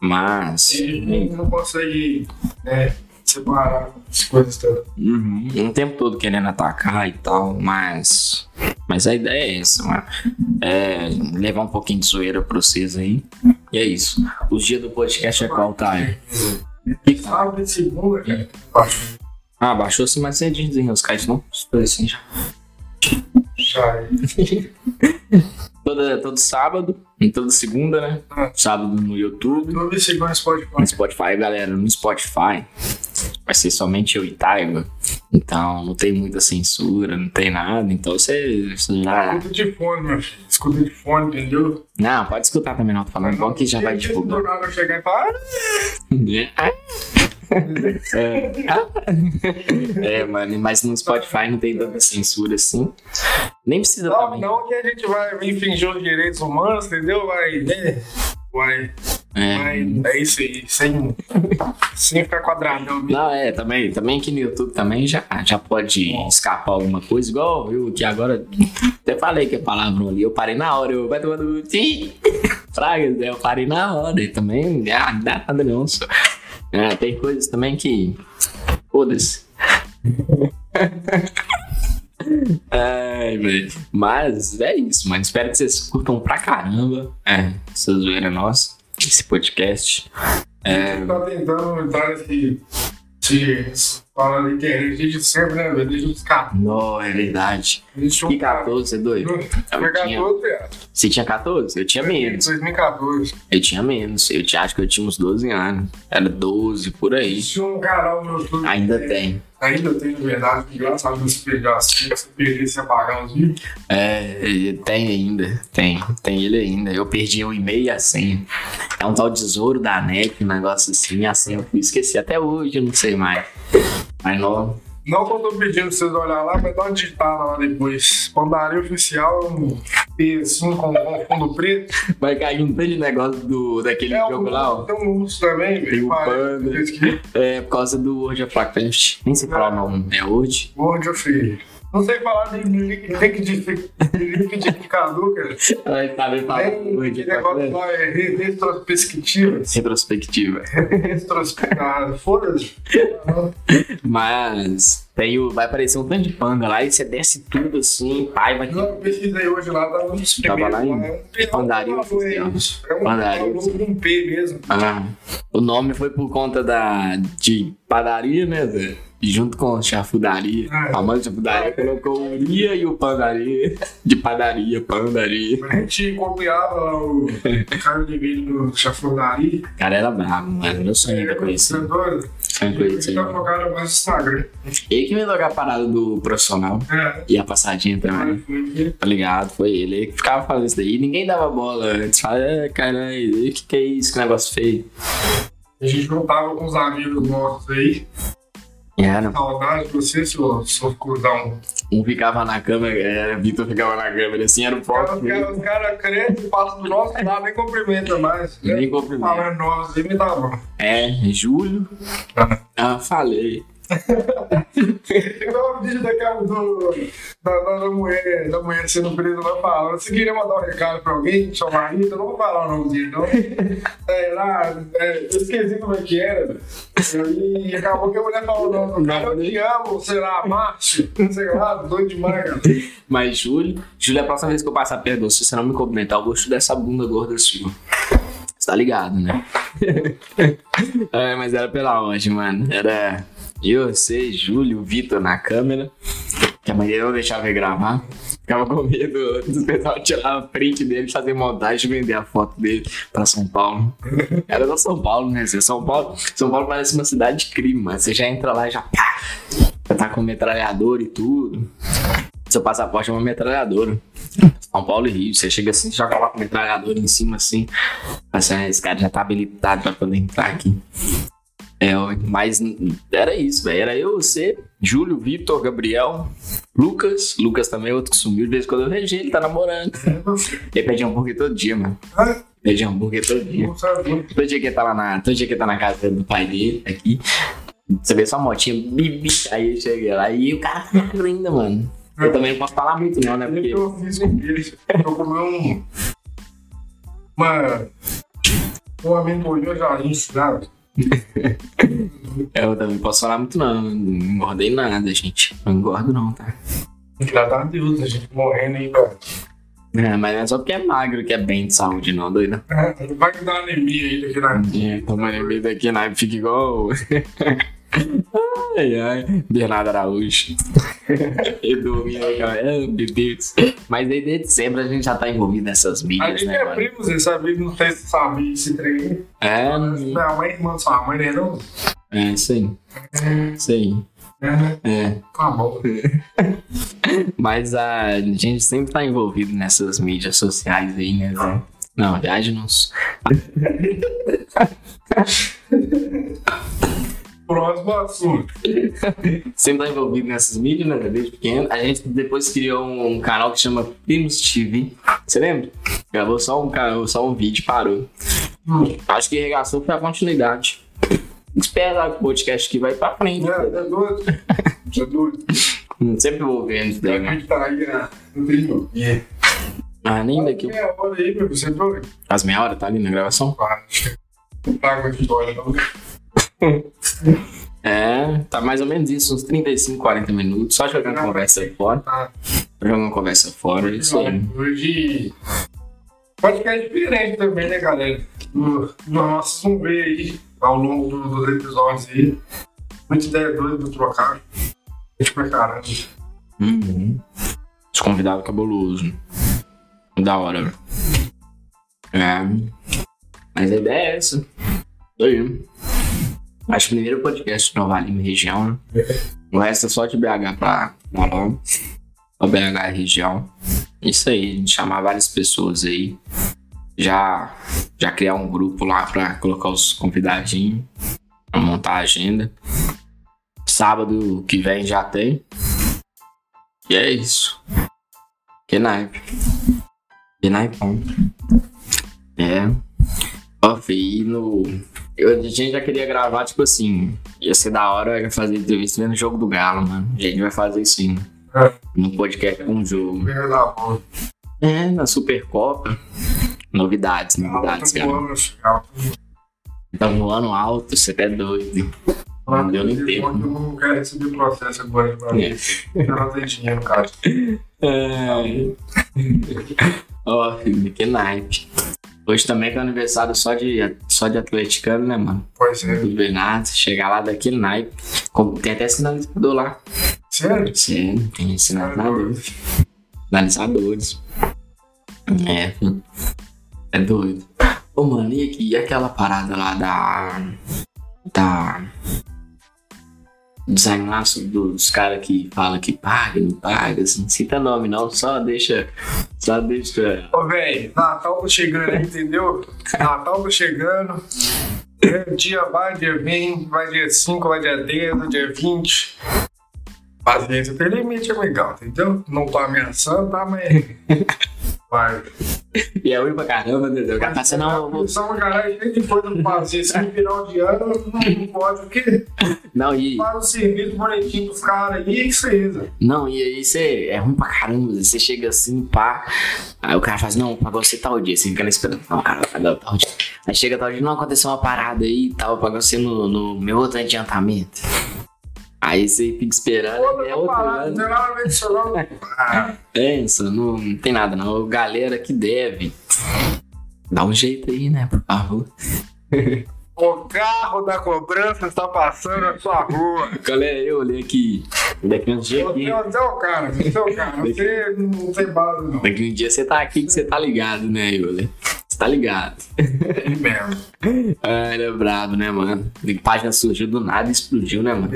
Mas. E não consegue né, separar as coisas todas. Uhum, o tempo todo querendo atacar e tal, mas. Mas a ideia é essa, mano. É levar um pouquinho de zoeira pra vocês aí. E é isso. Os dias do podcast é qual time? Baixo. Ah, baixou assim mais cedinho, os caras não. Assim já. É. Toda, todo sábado, e toda segunda, né? Ah. Sábado no YouTube. Tô me seguindo no Spotify. No Spotify, galera, no Spotify vai ser somente eu e Taiga. Então não tem muita censura, não tem nada. Então você, você já. Escuta de fone, meu filho. Escuta de fone, entendeu? Não, pode escutar também, não. Tô falando bom que já vai divulgar. do nada chegar e falar, ah, É. é, mano, mas no Spotify não tem tanta censura assim. Nem precisa Não, também. não que a gente vai infringir os direitos humanos, entendeu? Vai, né? Vai, É. vai, é isso aí, sem, sem ficar quadradão mesmo. Não, é, também, também aqui no YouTube também já, já pode escapar alguma coisa, igual eu que agora até falei que é palavrão ali, eu parei na hora, eu vai tomando sim, pragas, né? eu parei na hora e também ah, dá nada não, só. É, tem coisas também que foda-se. Ai, velho. Mas é isso, mano. Espero que vocês curtam pra caramba. É, essa zoeira nossa. Esse podcast. A gente tá tentando entrar nesse. nesse falando de internet desde sempre, né, velho? Desde os caras. Não, é verdade. Desde Que 14, você é doido? Foi 14, velho. Você tinha 14? Eu tinha menos. 2014. Eu tinha menos. Eu tinha, acho que eu tinha uns 12 anos. Era 12 por aí. Tinha um canal no YouTube. Ainda tem. Ainda tem, verdade, engraçado você pegar assim, você perder e os vídeos. É, tem ainda. Tem. Tem ele ainda. Eu perdi o e-mail e a senha. É um tal tesouro da net, um negócio assim. A senha eu esqueci até hoje, eu não sei mais. Mas não. Não que eu tô pedindo pra vocês olharem lá, mas dá uma digitada lá depois. Pandaria oficial, um P assim com, com fundo preto. Vai cair um tanto de negócio do, daquele É, jogo um, lá, ó. tem um urso também, Tem velho. o Parece panda. É por causa do World of Warcraft. Nem sei falar o nome. É World? World of Não sei falar de liquidifi- de liquidificador, cara. Ai, tá bem Tem aquele negócio lá, é re- retrospectivas. Retrospectiva. Retrospectiva. Foda-se. Mas tem o, vai aparecer um tanto de panda lá e você desce tudo assim, pai, vai ter. Eu pesquisei hoje lá, tava nos Tava primeiros. lá em é um P, Pandaria é um- Oficial. É um, é um, P mesmo. Ah, o nome foi por conta da de padaria, né, Zé? E junto com chafudaria. É. A mãe de chafudaria colocou o Ria e o pandaria. De padaria, pandaria. A gente copiava lá o cara de vídeo do chafurdaria. O cara era bravo, mano. Meu sonho era conhecer. Conhecer. Tá focado mais no Instagram. Ele que me a parada do profissional. É. E a passadinha também. Foi- Tá ligado? Foi ele. Ele que ficava falando isso daí. Ninguém dava bola antes. Fala, é, caralho, o que, que é isso? Que negócio feio. A gente juntava com os amigos nossos aí. Era. Saudade de você, seu, seu cuzão. Um ficava na câmera, era, Vitor ficava na câmera assim, era o Os caras foco. cara, os cara crescem, passam do nosso lado, nem cumprimenta mais. Nem cumprimenta. Falando nós me dá bom. É, Júlio. Ah, falei. Igual o vídeo daquela do, da, da, da mulher, da mulher sendo presa lá falando. Você queria mandar um recado pra alguém, seu marido? Eu não vou falar o nome dele, não. É, lá, é, eu esqueci como é que era. E acabou que a mulher falou: não, não, cara, eu te amo, sei lá, Márcio, sei lá, doido demais, cara. Mas Júlio, Júlio, a próxima vez que eu passar perto, se você não me cumprimentar, eu gosto dessa bunda gorda sua. Você tá ligado, né? é, mas era pela onde, mano? Era eu, você, Júlio, Vitor na câmera. Que a mãe dele não deixava ele gravar. Ficava com medo dos pessoal tirar a print dele, fazer montagem vender a foto dele pra São Paulo. Era da São Paulo, né? Zé? São Paulo, São Paulo parece uma cidade de crime, mano. Você já entra lá e já pá, tá com metralhador e tudo. Seu passaporte é uma metralhadora. São Paulo e Rio. Você chega assim, já coloca o metralhador em cima assim. Assim, esse cara já tá habilitado pra poder entrar aqui. É, mas era isso, velho. Era eu, você, Júlio, Vitor, Gabriel, Lucas. Lucas também é outro que sumiu. De vez em quando eu vejo ele, tá namorando. Ele pede hambúrguer todo dia, mano. Ah, Pede hambúrguer todo dia. Todo dia que ele tá lá na, todo dia que ele tá na casa do pai dele, aqui. Você vê sua motinha, bibi. Aí eu cheguei lá e o cara tá magro ainda, mano. Eu também não posso falar muito, não, né? Porque que eu fiz com ele. Eu comi um. Uma. Um amendoim já ensinado. eu também não posso falar muito, não. Não engordei nada, gente. Não engordo, não, tá? Graças a Deus, a gente morrendo aí, velho. É, mas não é só porque é magro que é bem de saúde, não, doido. Não vai que dá anemia aí daqui na. É, tomando vida aqui na fica igual. ai, ai. Bernardo Araújo. Eu dormi. Ai, meu Deus. Mas desde sempre a gente já tá envolvido nessas A mídias, gente né, é mano? primo, você sabe, não sei se sabe esse trem. É, Minha mãe é irmã da sua mãe, né? Não? é. Isso aí. É, né? É. Tá bom. Mas a gente sempre tá envolvido nessas mídias sociais aí, né, Zé? Não, na verdade não. Próximo assunto. Sempre tá envolvido nessas mídias, né? Desde pequeno. A gente depois criou um, canal que chama Primos TV. Você lembra? Gravou só um, só um vídeo e parou. Acho que regaçou foi a continuidade. Espera que o podcast aqui vai pra frente. É, é doido. É doido. Sempre envolvendo isso A gente tá aí, né? Não tem. Ah, nem daqui. É, olha aí, meu. Você é doido. As meia hora tá ali na gravação? Para. Não tá com essa história, não. É, tá mais ou menos isso, uns 35, 40 minutos. Só jogando conversa fora. Tá. Jogando conversa fora, é isso aí. Hoje. Podcast diferente também, né, galera? No- vamos ver aí ao longo do- dos episódios aí. Muita ideia doida do trocar. Gente pra caramba. Uhum. Os convidados cabuloso. Da hora. velho. É. Mas a ideia é essa. Isso aí. Acho que o primeiro podcast de Nova Lima região, né? O resto é só de BH pra lá. Só BH região. Isso aí, a gente chamar várias pessoas aí. Já, já criar um grupo lá pra colocar os convidadinhos. Pra montar a agenda. Sábado que vem já tem. E é isso. Que naipe. Que naipão. É. E no. Eu, a gente já queria gravar, tipo assim. Ia ser da hora eu ia fazer entrevista vendo o jogo do Galo, mano. A gente vai fazer isso sim. É. No podcast com o jogo. É, na Supercopa. Novidades, novidades, Alto cara. voando, alto Tá voando alto, você até doido. Não deu nem tempo. Eu não quero receber processo agora de uma É. Eu não tenho dinheiro, cara. É. Ó, que naipe. Hoje também que é aniversário só de, só de atleticano, né, mano? Pois é. Do Bernardo, chegar lá daquele naipe. Tem até sinalizador lá. Sério? Sim, tem sinalizadores. Sinalizadores. É. É doido. Ô, mano, e, e aquela parada lá da. Da. Design lá dos caras que falam que paga, não paga, assim, não cita nome não, só deixa. Só deixa. Ô, velho, Natal tá chegando entendeu? Natal tá chegando. É, Dia vai, dia vem, vai dia 5, vai dia 10, vai dia 20. Paciência tem limite, é legal, entendeu? Não tô ameaçando, tá? Mas. Vai. E é ruim pra caramba, entendeu? O cara assim, não, vou. Só uma garagem cheia de coisa pra fazer. Se no final de ano, não pode, porque Não, e. faz um serviço bonitinho pros caras aí, que seja. Não, e aí você é ruim pra caramba. Você chega assim, pá. Aí o cara faz, não, pagou você tal dia. Você fica na esperando. Não, cara, pagou tal dia. Aí chega tal dia, não, aconteceu uma parada aí e tal. Pagou você no, no meu outro adiantamento. Aí você fica esperando. Pô, é outro parar, não tem nada a não. Ah, Pensa, não, não tem nada não. Galera que deve. Dá um jeito aí, né, por favor. o carro da cobrança está passando na sua rua. Galera, eu olhei aqui. Daqui uns dias aqui. Você é o cara, você é o cara. Você não tem base, não. Daqui um dia você tá aqui que você tá ligado, né, Yuli? Tá ligado. É mesmo. Ah, ele é brabo, né, mano? A página surgiu do nada e explodiu, né, mano?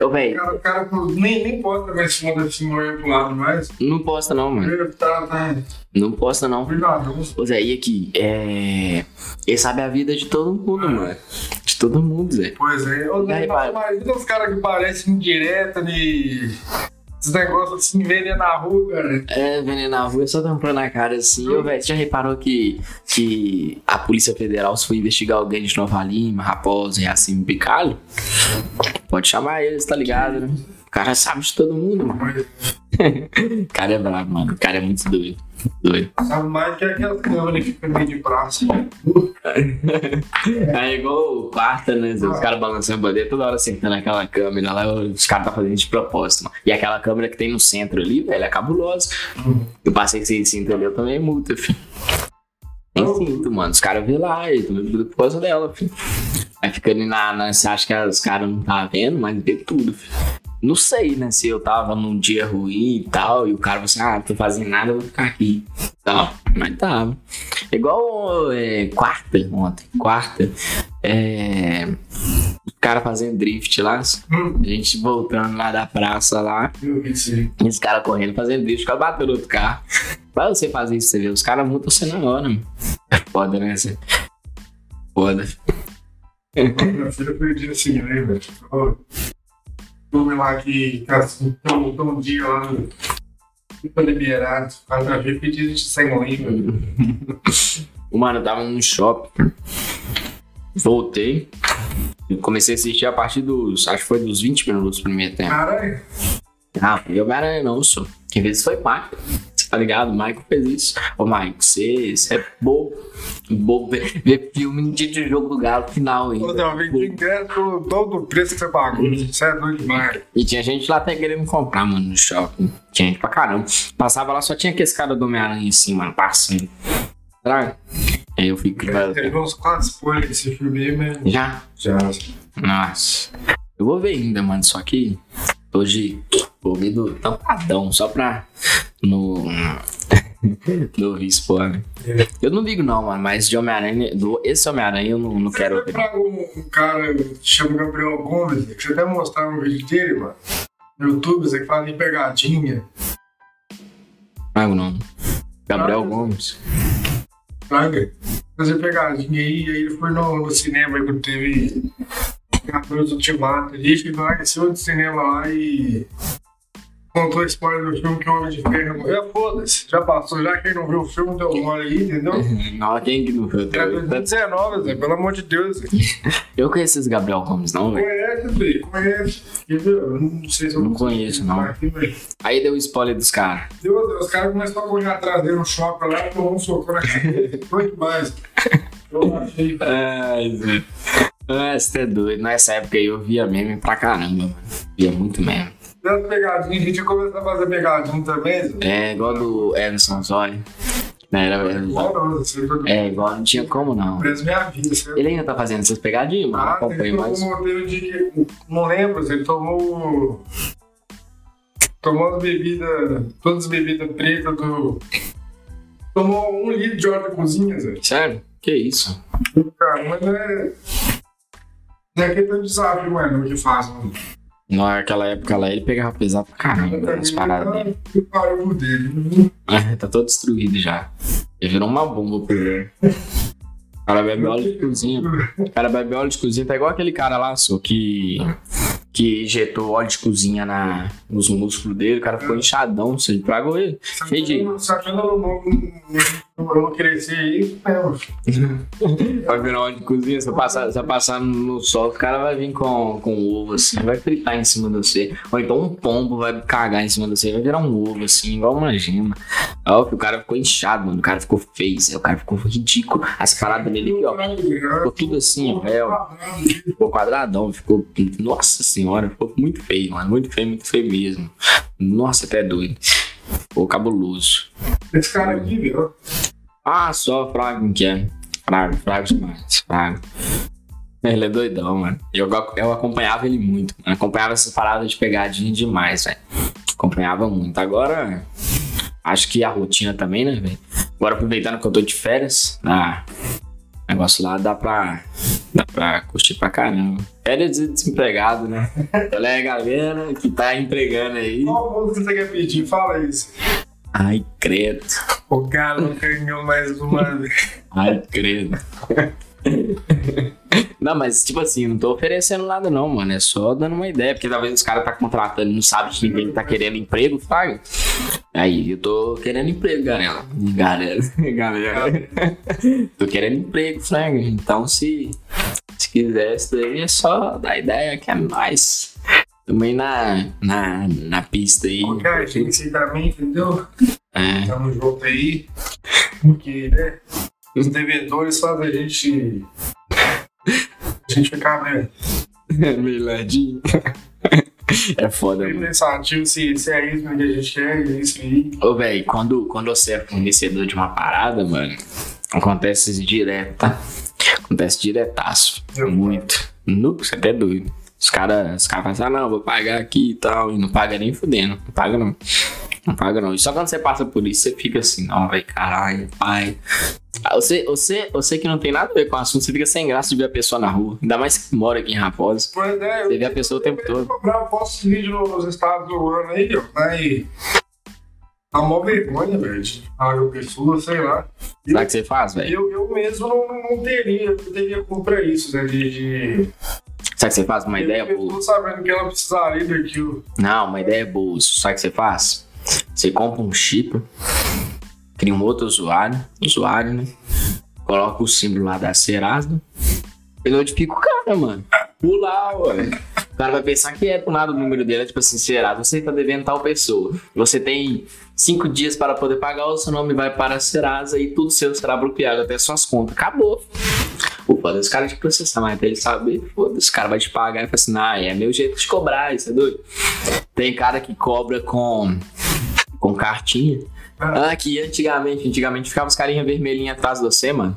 Ô, O velho, cara, o cara nem, nem posta mais fundo assim, não é pro lado mais. não posta não, mano. Ele tá, tá Não posta não. brigadão. Ô, Zé, e aqui? É. Ele sabe a vida de todo mundo, mano. De todo mundo, Zé. Pois é. Ô, E aí, Zé, vai? Imagina os caras que parecem indireta de. Esses negócios assim, veneno na rua, cara. É, veneno na rua, só tampando a cara assim. Ô, velho, você já reparou que, que a Polícia Federal foi investigar alguém de Nova Lima, Raposa assim, Picalho? Pode chamar eles, tá ligado, né? O cara sabe de todo mundo, mano. O cara é brabo, mano. O cara é muito doido. Doido. Sabe mais que aquelas câmeras que ficam meio de praça. É igual o quarta, né? Os caras balançando a bandeira toda hora sentando aquela câmera lá, os caras tá fazendo de propósito, mano. E aquela câmera que tem no centro ali, velho, é cabulosa. Eu passei sem cinto ali, eu também multa, filho. Tem cinto, mano. Os caras vê lá, e tomei tudo por causa dela, filho. Aí fica ali na. na você acha que os caras não tá vendo, mas vê tudo, filho. Não sei, né? Se eu tava num dia ruim e tal, e o cara falou assim, ah, não tô fazendo nada, eu vou ficar aqui. Tal. Mas tava. Igual é, quarta ontem. Quarta. É. O cara fazendo drift lá. A gente voltando lá da praça lá. E os caras correndo fazendo drift, o cara bateu no outro carro. Pra você fazer isso, você vê, os caras multam você na hora, mano. É foda, né? Zé? Foda. Minha filha foi o dia assim, né, velho? Filme lá que assim, tem um dia lá no. Fica liberado. A minha filha pediu de sem língua. Mano, eu tava no shopping. Voltei. e Comecei a assistir a partir dos. Acho que foi dos 20 minutos do primeiro tempo. Caralho. Ah, foi Homem-Aranha não, só. Quem fez isso foi. Você tá ligado? O Michael fez isso. Ô, você, você é bobo. Bobo ver, ver filme no dia de jogo do Galo final ainda. Ingresso pelo dobro do preço que você pagou. Isso é doido demais. E tinha gente lá até querendo comprar, mano, no shopping. Tinha gente pra caramba. Passava lá, só tinha aquele cara do Homem-Aranha assim, mano, passando. Será? Aí eu fico. Teve uns quatro spoilers desse filme aí, mas. Já? Já. Nossa. Eu vou ver ainda, mano. Só que hoje ouvido tampadão, só pra no. não ouvir spoiler. Eu não ligo, não, mano, mas de Homem-Aranha, do esse Homem-Aranha eu não, não quero Você ouvir. traga um, um cara que chama Gabriel Gomes, deixa eu até mostrar um vídeo dele, mano. No YouTube, você que fala em pegadinha. Trago não. Gabriel Ah, Gomes. Traga. Fazer pegadinha aí, aí ele foi no, no cinema aí quando teve Capitães Ultimato ali, ficou lá em cima do cinema lá e contou spoiler do filme que o Homem de Ferro morreu. Foda-se, já passou, já quem não viu o filme deu mole aí, entendeu? Não, quem que não viu? É 2019, Zé, pelo amor de Deus. Zé. Eu conheço esse Gabriel Gomes, não, velho. Conhece, Zé, conhece. Eu não sei se eu Não conheço, não. Velho. Aí deu o spoiler dos caras. Deus, Deus, os caras começaram a correr atrás dele no shopping lá, tomou um soco na cabeça. Foi demais. Eu achei. Ai, Zé. Ah, você é doido. Nessa época aí eu via meme pra caramba, mano. Via muito meme. Das pegadinhas, a gente ia começar a fazer pegadinha também. É igual do Emerson Zói. Não, era, não, foi é, igual não tinha como não. preso minha vida. Você... Ele ainda tá fazendo essas pegadinhas, mano. Ah, Acompanha ele mais. que. Não lembro, ele tomou. Tomou as bebidas. Todas as bebidas pretas do. Tomou um litro de óleo da cozinha, Zé. Sério? Que isso? Cara, mas é. Não é um desafio, mano, que faz, mano. Naquela época lá ele pegava pesado pra caramba as paradas dele. O barulho dele. É, tá todo destruído já. Ele virou uma bomba por ele. O cara bebe óleo de cozinha. O cara bebe óleo de cozinha, tá igual aquele cara lá, só que. Que injetou óleo de cozinha na, nos músculos dele, o cara ficou inchadão, você tragou ele. Cheio de. Eu não crescer aí, é, óleo de cozinha, se eu passar, se eu passar no sol, o cara vai vir com, com ovo assim, vai fritar em cima de você. Ou então um pombo vai cagar em cima de você, vai virar um ovo assim, igual uma gema. Ó, o cara ficou inchado, mano. O cara ficou feio, o cara ficou ridículo. As paradas dele aqui, ó. Ficou tudo assim, ó. É, ó. Ficou quadradão, ficou. Nossa senhora, ficou muito feio, mano. Muito feio, muito feio mesmo. Nossa, até doido. Ficou cabuloso. Esse cara aqui, viu? Ah, só Frago que é. Frago, Frago demais. Frago. Ele é doidão, mano. Eu, eu acompanhava ele muito. Mano. Acompanhava essas paradas de pegadinha demais, velho. Acompanhava muito. Agora, acho que a rotina também, né, velho? Agora, aproveitando que eu tô de férias, ah, negócio lá dá pra, dá pra curtir pra caramba. Férias de desempregado, né? Olha aí, galera que tá empregando aí. Qual música você quer pedir? Fala isso. Ai, credo. O galo ganhou mais uma vez. Ai, credo. Não, mas tipo assim, não tô oferecendo nada não, mano. É só dando uma ideia, porque talvez os caras tá contratando e não sabe que ninguém tá querendo emprego, fraga. Aí, eu tô querendo emprego, galera. Galera, galera. tô querendo emprego, fraga. Então, se, se quiser isso daí, é só dar ideia que é mais. Também na, na, na pista aí. Qualquer agência aí também, entendeu? É. Tamo junto aí. Porque, né? Os devedores fazem a gente. A gente ficar, né? Meio ladinho. É foda, mano. pensativo se, se é isso que a gente quer, é isso aí. Ô, velho, quando, quando você é fornecedor de uma parada, mano, acontece isso direto, tá? Acontece diretaço. Eu- Muito. Nu, você até é doido. Os caras os cara falam assim, ah, não, vou pagar aqui e tal. E não paga nem fudendo. Não paga não. Não paga não. E só quando você passa por isso, você fica assim, não, velho, caralho, pai. Ah, Você, você, você que não tem nada a ver com o assunto, você fica sem graça de ver a pessoa na rua. Ainda mais que mora aqui em Raposa. Pois é, Você vê a pessoa o tempo todo. Eu posto vídeo nos estados do ano aí, ó. Aí. Dá mó vergonha, velho, de falar com a pessoa, sei lá. Sabe o que você faz, velho? Eu, eu mesmo não, não teria, não teria culpa pra isso, né? De. de... Sabe o que você faz? Uma ideia eu boa. tô sabendo que ela precisaria daquilo. Não, uma ideia boa. Sabe o que você faz? Você compra um chip, cria um outro usuário, usuário, né? Coloca o símbolo lá da Serasa e notifica o cara, mano. Pula, ué. O cara vai pensar que é do nada o número dele, é tipo assim, Serasa, você tá devendo tal pessoa. Você tem cinco dias para poder pagar, o seu nome vai para a Serasa e tudo seu será bloqueado até suas contas. Acabou. O foda os caras te processar, mas até ele saber, foda-se, o cara vai te pagar e fala assim, ah, é meu jeito de cobrar, isso é doido. Tem cara que cobra com, com cartinha. Ah, que antigamente, antigamente ficava os carinha vermelhinhos atrás de você, mano.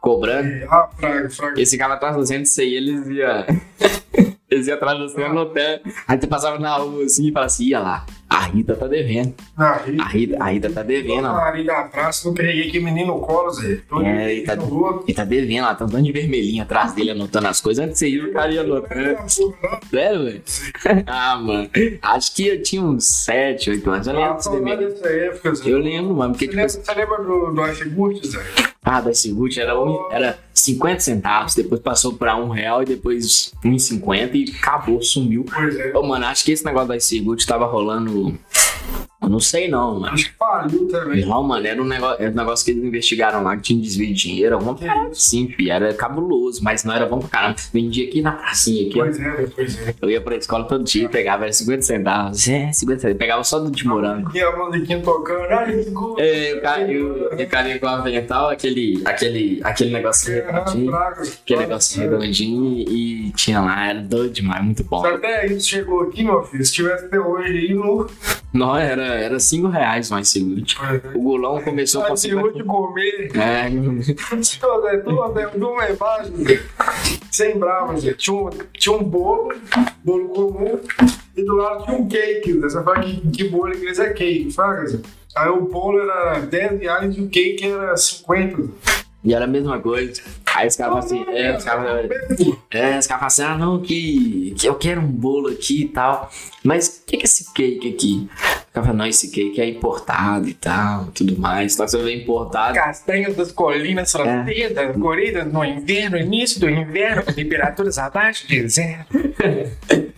Cobrando. Ah, fraga, fraga. Esse cara atrás de você, isso aí, eles iam. eles iam atrás de você no hotel. Aí você passava na rua assim e falava assim: ia lá, a Rita tá devendo. Na Rita. A Rita, a Rita tá devendo. Ali da praça, eu peguei aquele menino no colo, Zé. Tô É, ele tá, ele tá devendo lá, tá tanto de vermelhinho atrás dele anotando as coisas. Antes de você ir, o cara ia anotando. Sério, velho? Ah, mano. Acho que eu tinha uns 7, 8 anos. Eu lembro Ah, dessa época, Zé. Eu lembro, mano, porque Você tipo lembra, você lembra do, do iFood, Zé? Ah, da Sigurt era, um, era 50 centavos, depois passou pra um real e depois 1,50 e acabou, sumiu. Pois é. Ô, mano, acho que esse negócio da Sigurt tava rolando. Eu não sei não, mano. Acho que faliu também. Não, mano, era um, negócio, era um negócio que eles investigaram lá que tinha desvio de dinheiro, alguma parada assim, fi, era cabuloso, mas não era bom pra caramba. Vendia aqui na pracinha, aqui. Pois é, pois é. Eu ia pra escola todo dia, pegava era 50 centavos. É, 50 centavos. Pegava só do de morango. E a musiquinha tocando, ai, que. É, eu, o carinha com a avental, aquele, aquele, aquele negocinho redondinho. Aquele negócio redondinho e, tinha lá, era doido demais, muito bom. Se até isso chegou aqui, meu filho, se tivesse até hoje aí no. Não, era, era 5 reais mais seguro. O golão começou com hoje 50. comer. É, tudo de imagem, Zé, sem brava, Zé. Tinha um, tinha um bolo, bolo comum, e do lado tinha um cake, Zé. Você fala que, que bolo inglês é cake, Zé. Aí o bolo era 10 reais e o cake era 50. E era a mesma coisa. Aí os caras falam assim, é, os caras é, os falam assim, ah não, que, que eu quero um bolo aqui e tal. Mas o que, que é esse cake aqui? O cara fala, não, esse cake é importado e tal, tudo mais. Só que você vê importado. Castanhas das colinas francesas, colhidas no inverno, início do inverno, temperaturas abaixo de zero.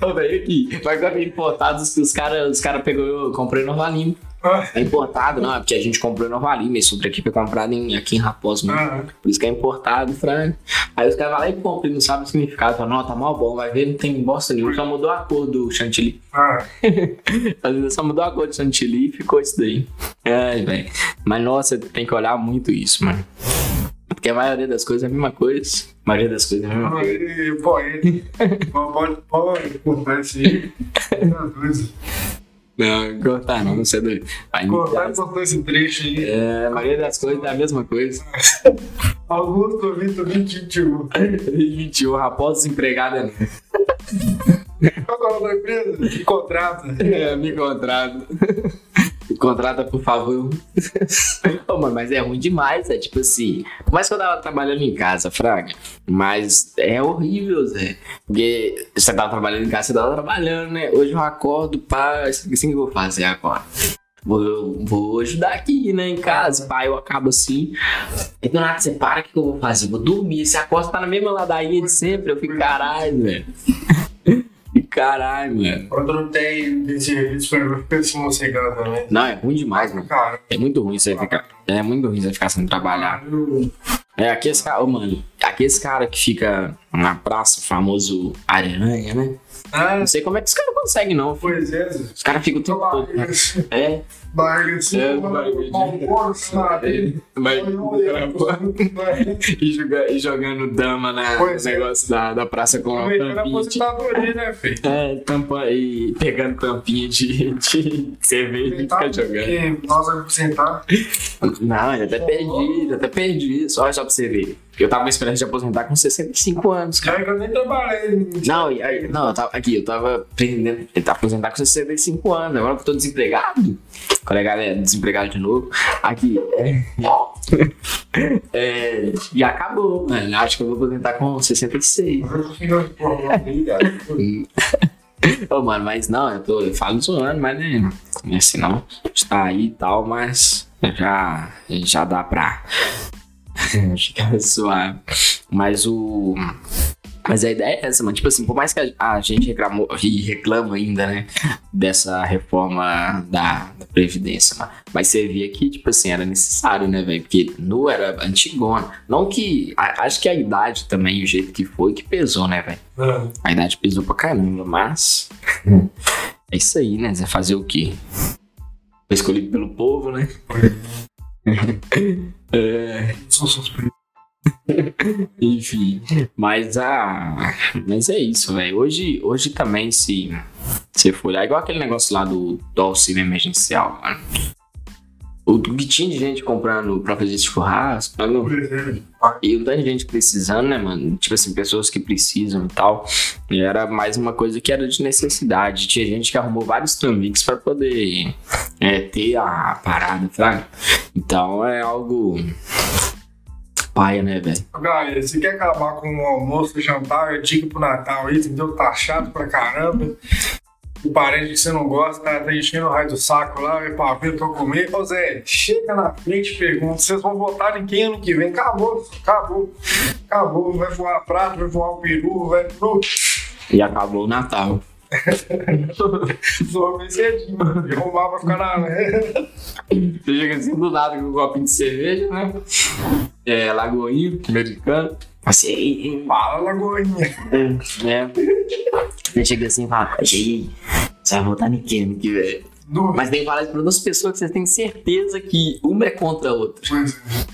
Ô, velho, aqui. Mas agora importados que os caras os cara pegou, eu comprei. Ah, É importado, não, é porque a gente comprou em Nova Lima. Esse outro aqui foi comprado em, aqui em Raposo mesmo. ah, Por isso que é importado, Fran. Aí os caras vão lá e compram e não sabem o significado. Falam, não, tá mal bom, vai ver, não tem bosta nenhuma. Só mudou a cor do chantilly. ah. Às vezes só mudou a cor do chantilly e ficou isso daí. Ai, velho. Mas nossa, tem que olhar muito isso, mano. Porque a maioria das coisas é a mesma coisa. A maioria das coisas é a mesma coisa. Aí, Poeta. Pode, pode cortar Não, cortar não, é doido. Vai me Cortar botar esse trecho aí. É, a maioria das coisas é a mesma coisa. Augusto Vitor 2021. 21, raposa desempregada. né? Qual é o nome da empresa? Me contrata. É, me contrata. Contrata, por favor. Ô, mano, mas é ruim demais, é tipo assim. Mais que eu tava trabalhando em casa, Fraga, mas é horrível, Zé. Porque você tava trabalhando em casa, você tava trabalhando, né? Hoje eu acordo, pá, assim que eu vou fazer agora. Vou, vou ajudar aqui, né, em casa, pá, eu acabo assim. E do nada você para, o que, que eu vou fazer? Vou dormir. Você acorda, tá na mesma ladainha de sempre. Eu fico, caralho, velho. Caralho, mano. Quando não tem de serviço, eu fico assim mossegado também. Não, é ruim demais, mano. Cara, É muito ruim você ficar. É muito ruim você ficar sem trabalhar. É, aqui esse cara, mano, aqui esse cara que fica na praça, o famoso Aranha, né? Ah, Não sei como é que os caras conseguem, não. pois é. Os caras ficam o tempo todo. Né? É, barriga assim, É, com barriga de- Vai. e, joga- e jogando dama na, no Pois é. negócio da, da praça com a tampinha. de- né, filho? É, tampa e pegando tampinha de, de cerveja e fica jogando. Nós vamos aposentar. Não, eu até perdi, eu até perdi. Só, só pra você ver. Eu tava esperando de aposentar com 65 anos, cara. Que eu nem trabalhei. Não, aí- não, eu tava, aqui, eu tava pretendendo aposentar com 65 anos, agora que eu tô desempregado. Quando a galera é desempregado de novo. Aqui, é, é, e acabou, mano. Acho que eu vou aposentar com 66. Ô, mano, mas não, eu, tô, eu falo zoando, mas né, assim não. Está aí e tal, mas já, já dá pra ficar suave. Mas o. Mas a ideia é essa, mano. Tipo assim, por mais que a, a gente reclamou e reclama ainda, né? Dessa reforma da, da Previdência, mano. Mas você via que, tipo assim, era necessário, né, velho? Porque não era antigona. Não que. a- acho que a idade também, o jeito que foi, que pesou, né, velho? É. A idade pesou pra caramba, mas. É isso aí, né? Zé? Fazer o quê? Foi escolhido pelo povo, né? É, enfim. Mas a. Mas é isso, velho. Hoje, hoje também, se você for olhar, igual aquele negócio lá do, do auxílio emergencial, mano. O que tinha de gente comprando pra fazer churrasco, exemplo, E um tanto de gente precisando, né, mano? Tipo assim, pessoas que precisam e tal. E era mais uma coisa que era de necessidade. Tinha gente que arrumou vários trambiques pra poder é, ter a parada, sabe? Então é algo. Paia, né, velho? Galera, você quer acabar com o almoço, jantar, é dica pro Natal aí, entendeu? Tá chato pra caramba. O parente que você não gosta tá, tá enchendo o raio do saco lá, é pra ver pra comer. Ô Zé, chega na frente e pergunta: vocês vão votar em quem ano que vem? Acabou, acabou, acabou. Vai voar prato, vai voar o peru, vai. E acabou o Natal. Zoou bem cedinho, derrubar pra ficar na. Você chega assim do nada com um copinho de cerveja, né? É, lagoinha, americano. Assim, Fala, Lagoinha. né? Você chega assim e fala, aí, você vai votar em quem ano que vem? No... Mas tem isso para duas pessoas que vocês têm certeza que uma é contra a outra. É.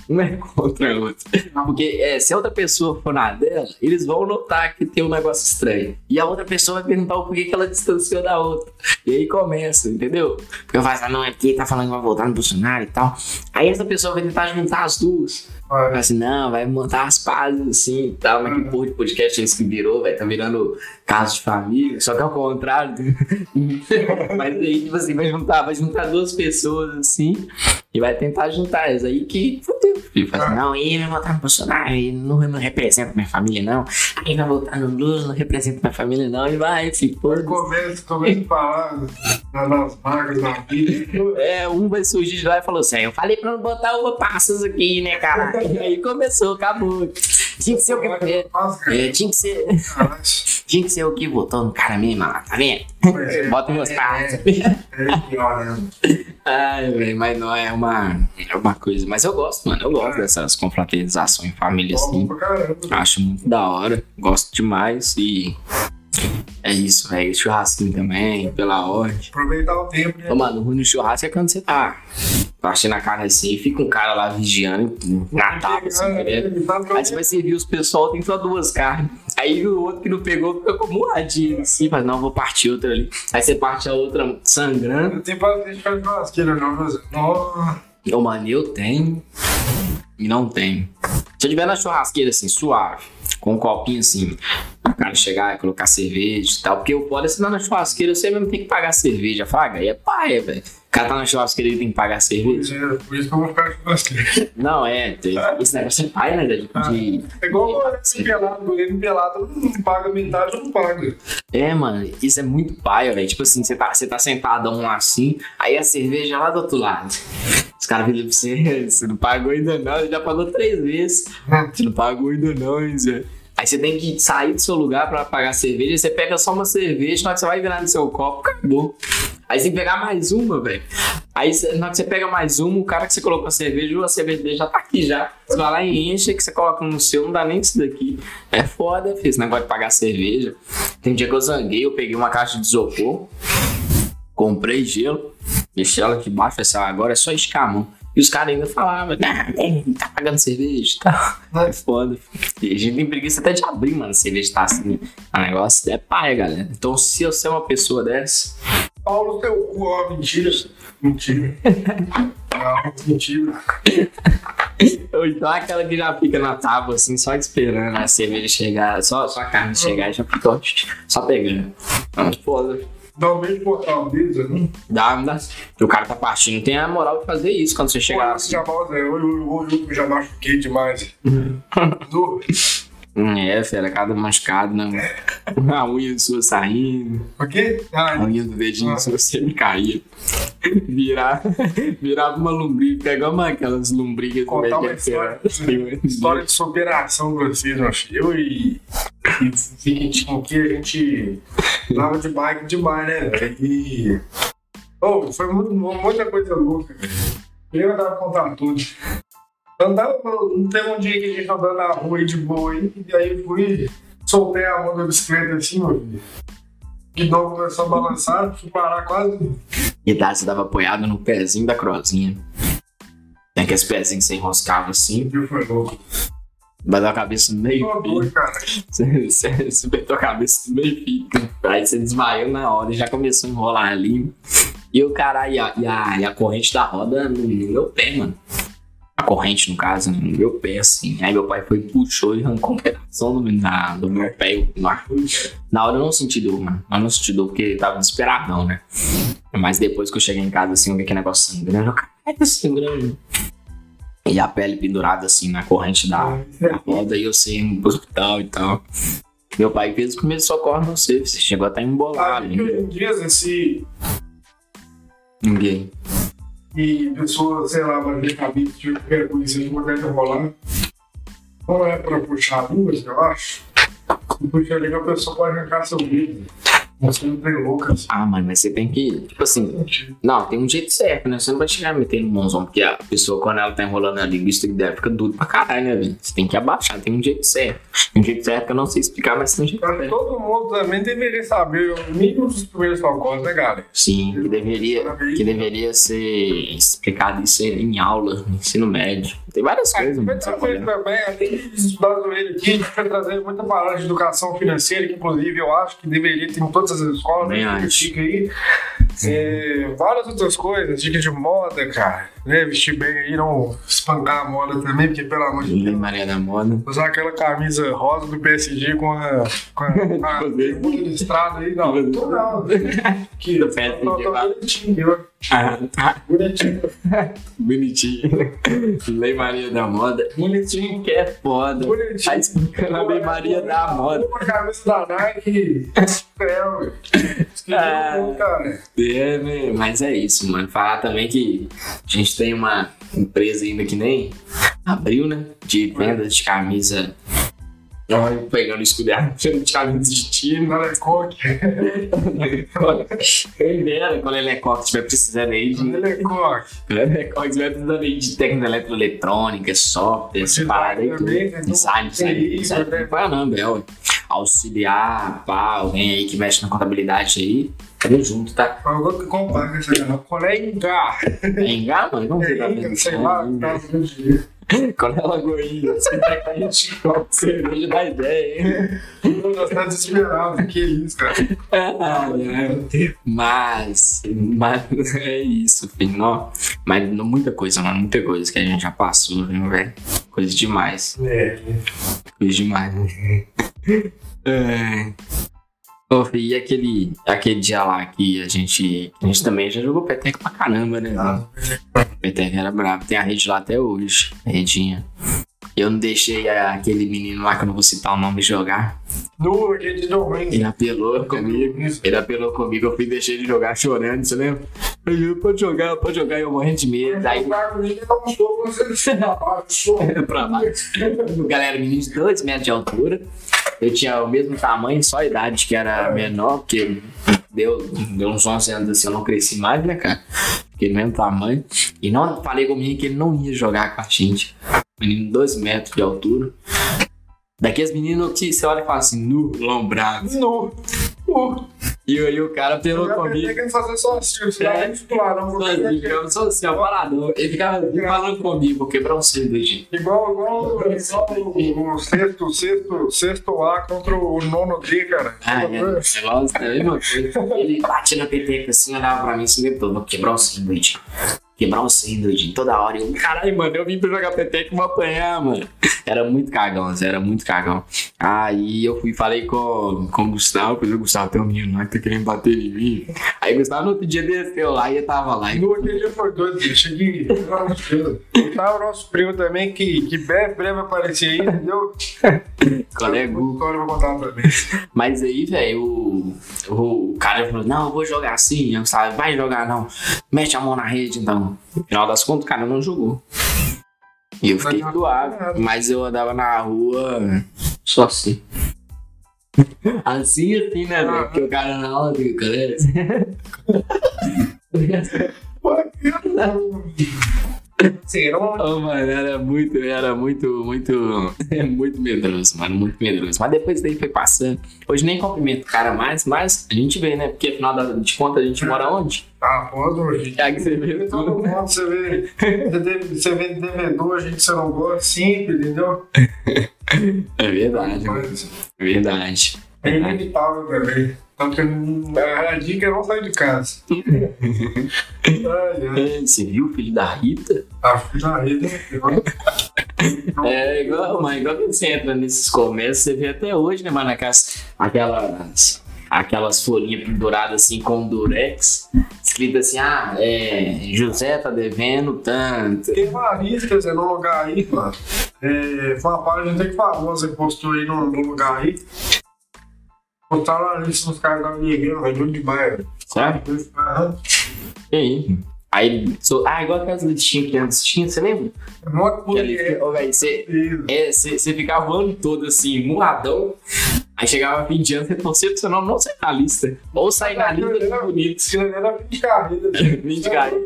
Uma é contra a outra. Porque é, se a outra pessoa for na dela, eles vão notar que tem um negócio estranho. E a outra pessoa vai perguntar o porquê que ela distanciou da outra. E aí começa, entendeu? Porque eu falo assim, não, é porque tá falando que vai voltar no Bolsonaro e tal. Aí essa pessoa vai tentar juntar as duas. Vai. assim, não, vai montar as pazes assim e tal. Mas que porra de podcast é esse que virou, velho? Tá virando caso de família. Só que ao contrário. Mas aí, tipo assim, vai juntar, vai juntar duas pessoas assim. E vai tentar juntar elas aí que fudeu. E fala assim, não, ele vai votar no Bolsonaro, ele não, não representa minha família, não. Aí vai votar no Lula, não representa minha família, não. E vai, Começa, começa a falar na- nas vagas da vida. É, um vai surgir de lá e falou assim: eu falei pra não botar uva passas aqui, né, cara? aí começou, acabou. Tinha que ser o que. É, é, tinha que ser. Tinha que ser o que votou no cara mesmo, lá, tá vendo? Bota umas passas. É pior, né? Ai, velho, mas não é uma, é uma coisa. Mas eu gosto, mano. Eu gosto dessas confraternizações em família assim. Acho muito da hora. Gosto demais e. É isso, velho. Churrasquinho também, pela ordem. Aproveitar o tempo, né? Ô, mano, o ruim do churrasco é quando você tá partindo a carne assim e fica um cara lá vigiando na tábua, assim, querendo. Aí você vai servir os pessoal, tem só duas carnes. Aí o outro que não pegou fica com moadinho assim, mas não, vou partir outra ali. Aí você parte a outra sangrando. Não tem paciente pra churrasqueira, não. Nossa. Ô, mano, eu tenho e não tenho. Se eu tiver na churrasqueira assim, suave, com um copinho assim, o cara chegar e colocar cerveja e tal, porque o foda é se não na churrasqueira você mesmo tem que pagar cerveja, fraga. Aí é paia, velho. O cara tá na churrasqueira e tem que pagar cerveja. Pois é, por isso que eu vou ficar churrasqueira. Não, é, esse negócio é paia, né? De, de- É igual goleiro pelado, goleiro pelado não paga metade, não paga. É, mano, isso é muito paia, velho. Tipo assim, você tá, você tá sentadão lá assim, aí a cerveja lá do outro lado. Os caras viram pra você, você não pagou ainda não, você já pagou três vezes. Você não pagou ainda não, hein, Zé? Aí você tem que sair do seu lugar pra pagar cerveja, você pega só uma cerveja, na hora que você vai virar no seu copo, acabou. Aí você tem que pegar mais uma, velho. Aí na hora que você pega mais uma, o cara que você colocou a cerveja, a cerveja dele já tá aqui já. Você vai lá e enche, que você coloca no seu, não dá nem isso daqui. É foda, filho, esse negócio de pagar cerveja. Tem um dia que eu zanguei, eu peguei uma caixa de isopor, comprei gelo, deixei ela aqui embaixo, assim, agora é só escamão. E os caras ainda falavam, não, tá pagando cerveja e tal. É foda. E a gente tem preguiça até de abrir, mano, cerveja tá assim. O negócio é paia, galera. Então, se você é uma pessoa dessa, Paulo, teu cu, ó, mentira. Mentira. Não, mentira. ou então aquela que já fica na tábua, assim, só esperando a cerveja chegar, só, só a carne chegar e já fica ó, só pegando. Então, foda. Pro portal deles, né? Dá, dá. O cara tá partindo, tem a moral de fazer isso quando você chegar Pô, assim. Zé, hoje, hoje, hoje eu já machuquei demais. É, fera, cada machucado, né? mano? A unha sua saindo, O quê? Ah, a unha do dedinho Ah. sua sempre caía. Virar, virava uma lombriga, que é igual uma- aquelas lombrigas do Contar uma que é história, história de superação pra vocês, meu filho. Eu e, e Vitinho aqui, a gente tava de bike demais, né, velho? E. Oh, foi muito, muita coisa louca, velho. Eu andava contando tudo. Andava, não teve um dia que a gente andando na rua de boa aí, e aí fui, soltei a mão da bicicleta assim, meu filho. O guidão começou a balançar, fui parar quase. E tá, você dava apoiado no pezinho da crozinha. Tem aqueles pezinhos que você enroscava assim, E foi louco. bateu a cabeça no meio fio. Você, você, a cabeça no meio fio. Aí você desmaiou na hora e já começou a enrolar ali. E o cara, e a, e a, e a corrente da roda no meu pé, mano. A corrente, no caso, no meu pé, assim. Aí meu pai foi, puxou e arrancou um pedaço do, na- do meu pé. Eu- Na, hora eu não senti dor, mano. Eu não senti dor porque eu tava desesperadão, né? Mas depois que eu cheguei em casa, assim, eu vi aquele negócio sangrando. Eu, caralho, tá sangrando. E a pele pendurada, assim, na corrente da, da roda. E eu sei, no hospital e tal. Meu pai fez o primeiro socorro no você. Você chegou até Ah, embolado. que hoje em dia, esse, Ninguém. E pessoa, sei lá, vai ver cabeça de coisa, de qualquer rolar. Não é pra puxar duas, eu acho. Puxar ali, a pessoa pode arrancar seu dedo. Você não assim. Ah, mano, mas você tem que. Tipo assim. Não, tem um jeito certo, né? Você não vai chegar metendo mãozão, porque a pessoa, quando ela tá enrolando a linguiça dela, fica duro pra caralho, né, velho? Você tem que abaixar, tem um jeito certo. Tem um jeito certo que eu não sei explicar, mas tem um jeito certo. todo mundo também deveria saber o mínimo dos primeiros socorros, né, galera? Sim, que deveria, que deveria ser explicado isso em aula, no ensino médio. Tem várias coisas, Vai trazer também, além de estudar aqui, a gente vai trazer muita palavra de educação financeira, que inclusive eu acho que deveria ter em todas as escolas, né? aí. Várias outras coisas, dicas de moda, cara. Né? Vestir bem aí, não espancar a moda também, porque pelo amor de Lei Deus. Maria da Moda. Usar aquela camisa rosa do PSG com a. com a. com a listrada aí, não. Tô não. Que, Do PSG, tô- tô bonitinho? Ah, tá. Bonitinho. Bonitinho. Lei Maria da Moda. Bonitinho que é foda. Bonitinho. Tá explicando a Lei Maria da Moda. Uma camisa da Nike. Ué. Esqueci Ah. É, né? Mas é isso, mano. Falar também que a gente tem uma empresa ainda que nem abriu, né? De venda de camisa. Olha, pegando o escudo de camisa de time. Não é coque. Quem dera quando ele é coque, estiver precisando aí de. É. Quando ele é coque, estiver precisando aí de técnica eletroeletrônica, software, essa parada aí. né? Design, design, design. né? Não não, Bel. Auxiliar, pá, alguém aí que mexe na contabilidade aí. Tamo junto, tá? Eu vou te comprar com essa garrafa. Colega. É engar, mano? Como você tá Colega, vendo? sei lá, tá no dia. Quando ela goinha, você tá com a gente copo cerveja da ideia, hein? Nós tá desesperado. Que isso, cara. Mas, mas é isso, filho. Não, mas não, muita coisa, mano. Muita coisa que a gente já passou, viu, velho? Coisa demais. É. Coisa demais. É. E aquele, aquele dia lá que a gente. A gente também já jogou peteca pra caramba, né? Ah. Peteca era bravo. Tem a rede lá até hoje. A redinha. Eu não deixei aquele menino lá, que eu não vou citar o nome, jogar. No de domingo. Ele apelou comigo. Ele apelou comigo, eu fui deixar ele jogar chorando, você lembra? Aí, pode jogar, pode jogar, eu morrendo de medo. Aí, eu pra baixo. Galera, menino de 2 metros de altura. Eu tinha o mesmo tamanho, só a idade que era menor, porque deu, deu uns 11 anos assim, eu não cresci mais, né, cara? Fiquei do mesmo tamanho. E não falei com o menino que ele não ia jogar com a gente. Menino de 2 metros de altura. Daqueles meninos que você olha e fala assim, nu, lombrado. No. No. E aí o cara apelou Eu comigo. ia fazer só assim. Você É. titular, não. vou Sozinho, eu sou assim, ó, paradão. Ele ficava falando comigo, vou quebrar um sanduíche. Igual, igual, igual o, o sexto, sexto, sexto A contra o nono D, cara. Ah, é, negócio é a mesma coisa. Ele batia na peteca assim, olhava pra mim assim, me todo, vou quebrar um sanduíche. Quebrar um sanduíche toda hora. Eu, caralho, mano, eu vim pra jogar peteca e vou apanhar, mano. Era muito cagão, Zé, era muito cagão. Aí eu fui falei com, com o Gustavo, falei, Gustavo, tem um menino lá que tá querendo bater em mim. Aí o Gustavo no outro dia desceu lá e eu tava lá. E, No outro dia foi doido, eu cheguei. Tá o nosso primo também, que, que breve, breve aparecer aí, entendeu? Qual é, Gu? história pra contar também. Mas aí, velho, o, o cara falou, não, eu vou jogar assim, eu sabe, vai jogar não. Mete a mão na rede, então. No final das contas, o cara não jogou. E eu fiquei suave, mas eu andava na rua só assim. Assim, assim, né, velho? Porque o cara na aula fica, galera. Será Ô, mano, era muito, era muito, muito, muito medroso, mano, muito medroso. Mas depois daí foi passando. Hoje nem cumprimento o cara mais, mas a gente vê, né? Porque afinal de contas a gente mora onde? Ah, pode hoje. É que você vê Todo tudo. mundo, você vê, você vê, você vê devedor, gente que você não gosta, sempre, entendeu? É verdade, É verdade. é inevitável também. Então, que a dica é não sair de casa. ai, ai. É, Você viu o filho da Rita? A filha rede. É igual, mano, igual que você entra nesses comércios, você vê até hoje, né, mano? Aquelas, aquelas, aquelas folhinhas penduradas assim com durex, escrito assim, ah, é, José tá devendo tanto. Tem uma lista, Zé, no lugar aí, mano. É, foi uma página até que famosa que postou aí no, no lugar aí. Postaram a lista dos caras da Miguel, velho, de bairro. Sabe? Aham. E aí? Aí, so- ah, igual aquelas listinhas que antes tinha, você lembra? Você, Isso. é, você, você ficava o ano todo assim, murradão. Aí chegava fim de ano, você torcia pro seu nome não sair na lista. Ou sair na lista dos bonitos. Era fim de carreira. Vim de cara.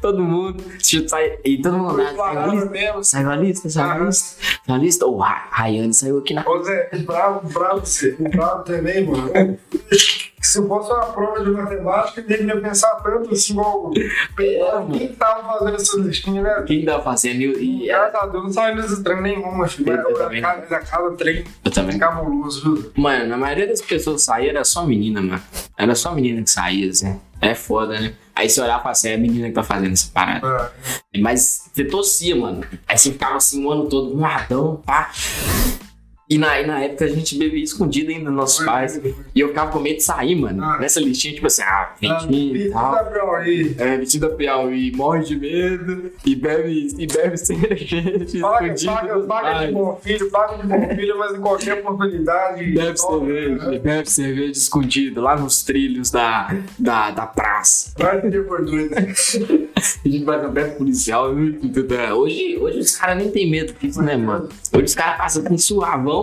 Todo mundo. tipo, sai- E todo mundo lá. Saiu a Parava lista. mesmo. Saiu a lista, saiu a lista. Saiu a lista. O Ra- Rayane saiu aqui na. Ô Zé, bravo, bravo você. Bravo também, mano. Se fosse uma prova de matemática, eu deveria pensar tanto assim, igual. É, Quem tava fazendo essas listinhas, né? Quem tá fazendo? E, e- Graças a Deus não saiu nesse treino nenhuma, filho. Eu- eu Mas também cada, cada, cada treino eu também. cabuloso, viu? Mano, na maioria das pessoas que saíam era só menina, mano. Era só menina que saía, assim. É foda, né? Aí você olhava e falava assim, é a menina que tá fazendo essa parada. É. Mas você torcia, mano. Aí você ficava assim o ano todo, um pá. E na, e na época a gente bebia escondido ainda dos nossos pais. E eu ficava com medo de sair, mano. Ah. Nessa listinha, tipo assim, ah, Ah, ventinho e tal. Gabriel aí. É, vestido da Piauí, morre de medo e bebe, e bebe cerveja Paga, escondido paga, paga de bom filho, paga de bom filho, mas em qualquer oportunidade. Bebe cerveja, né? bebe cerveja escondido lá nos trilhos da, da, da praça. Ter por doido. A gente vai perto policial. Hoje, hoje os caras nem tem medo disso, né, mano? Hoje os caras passam com suavão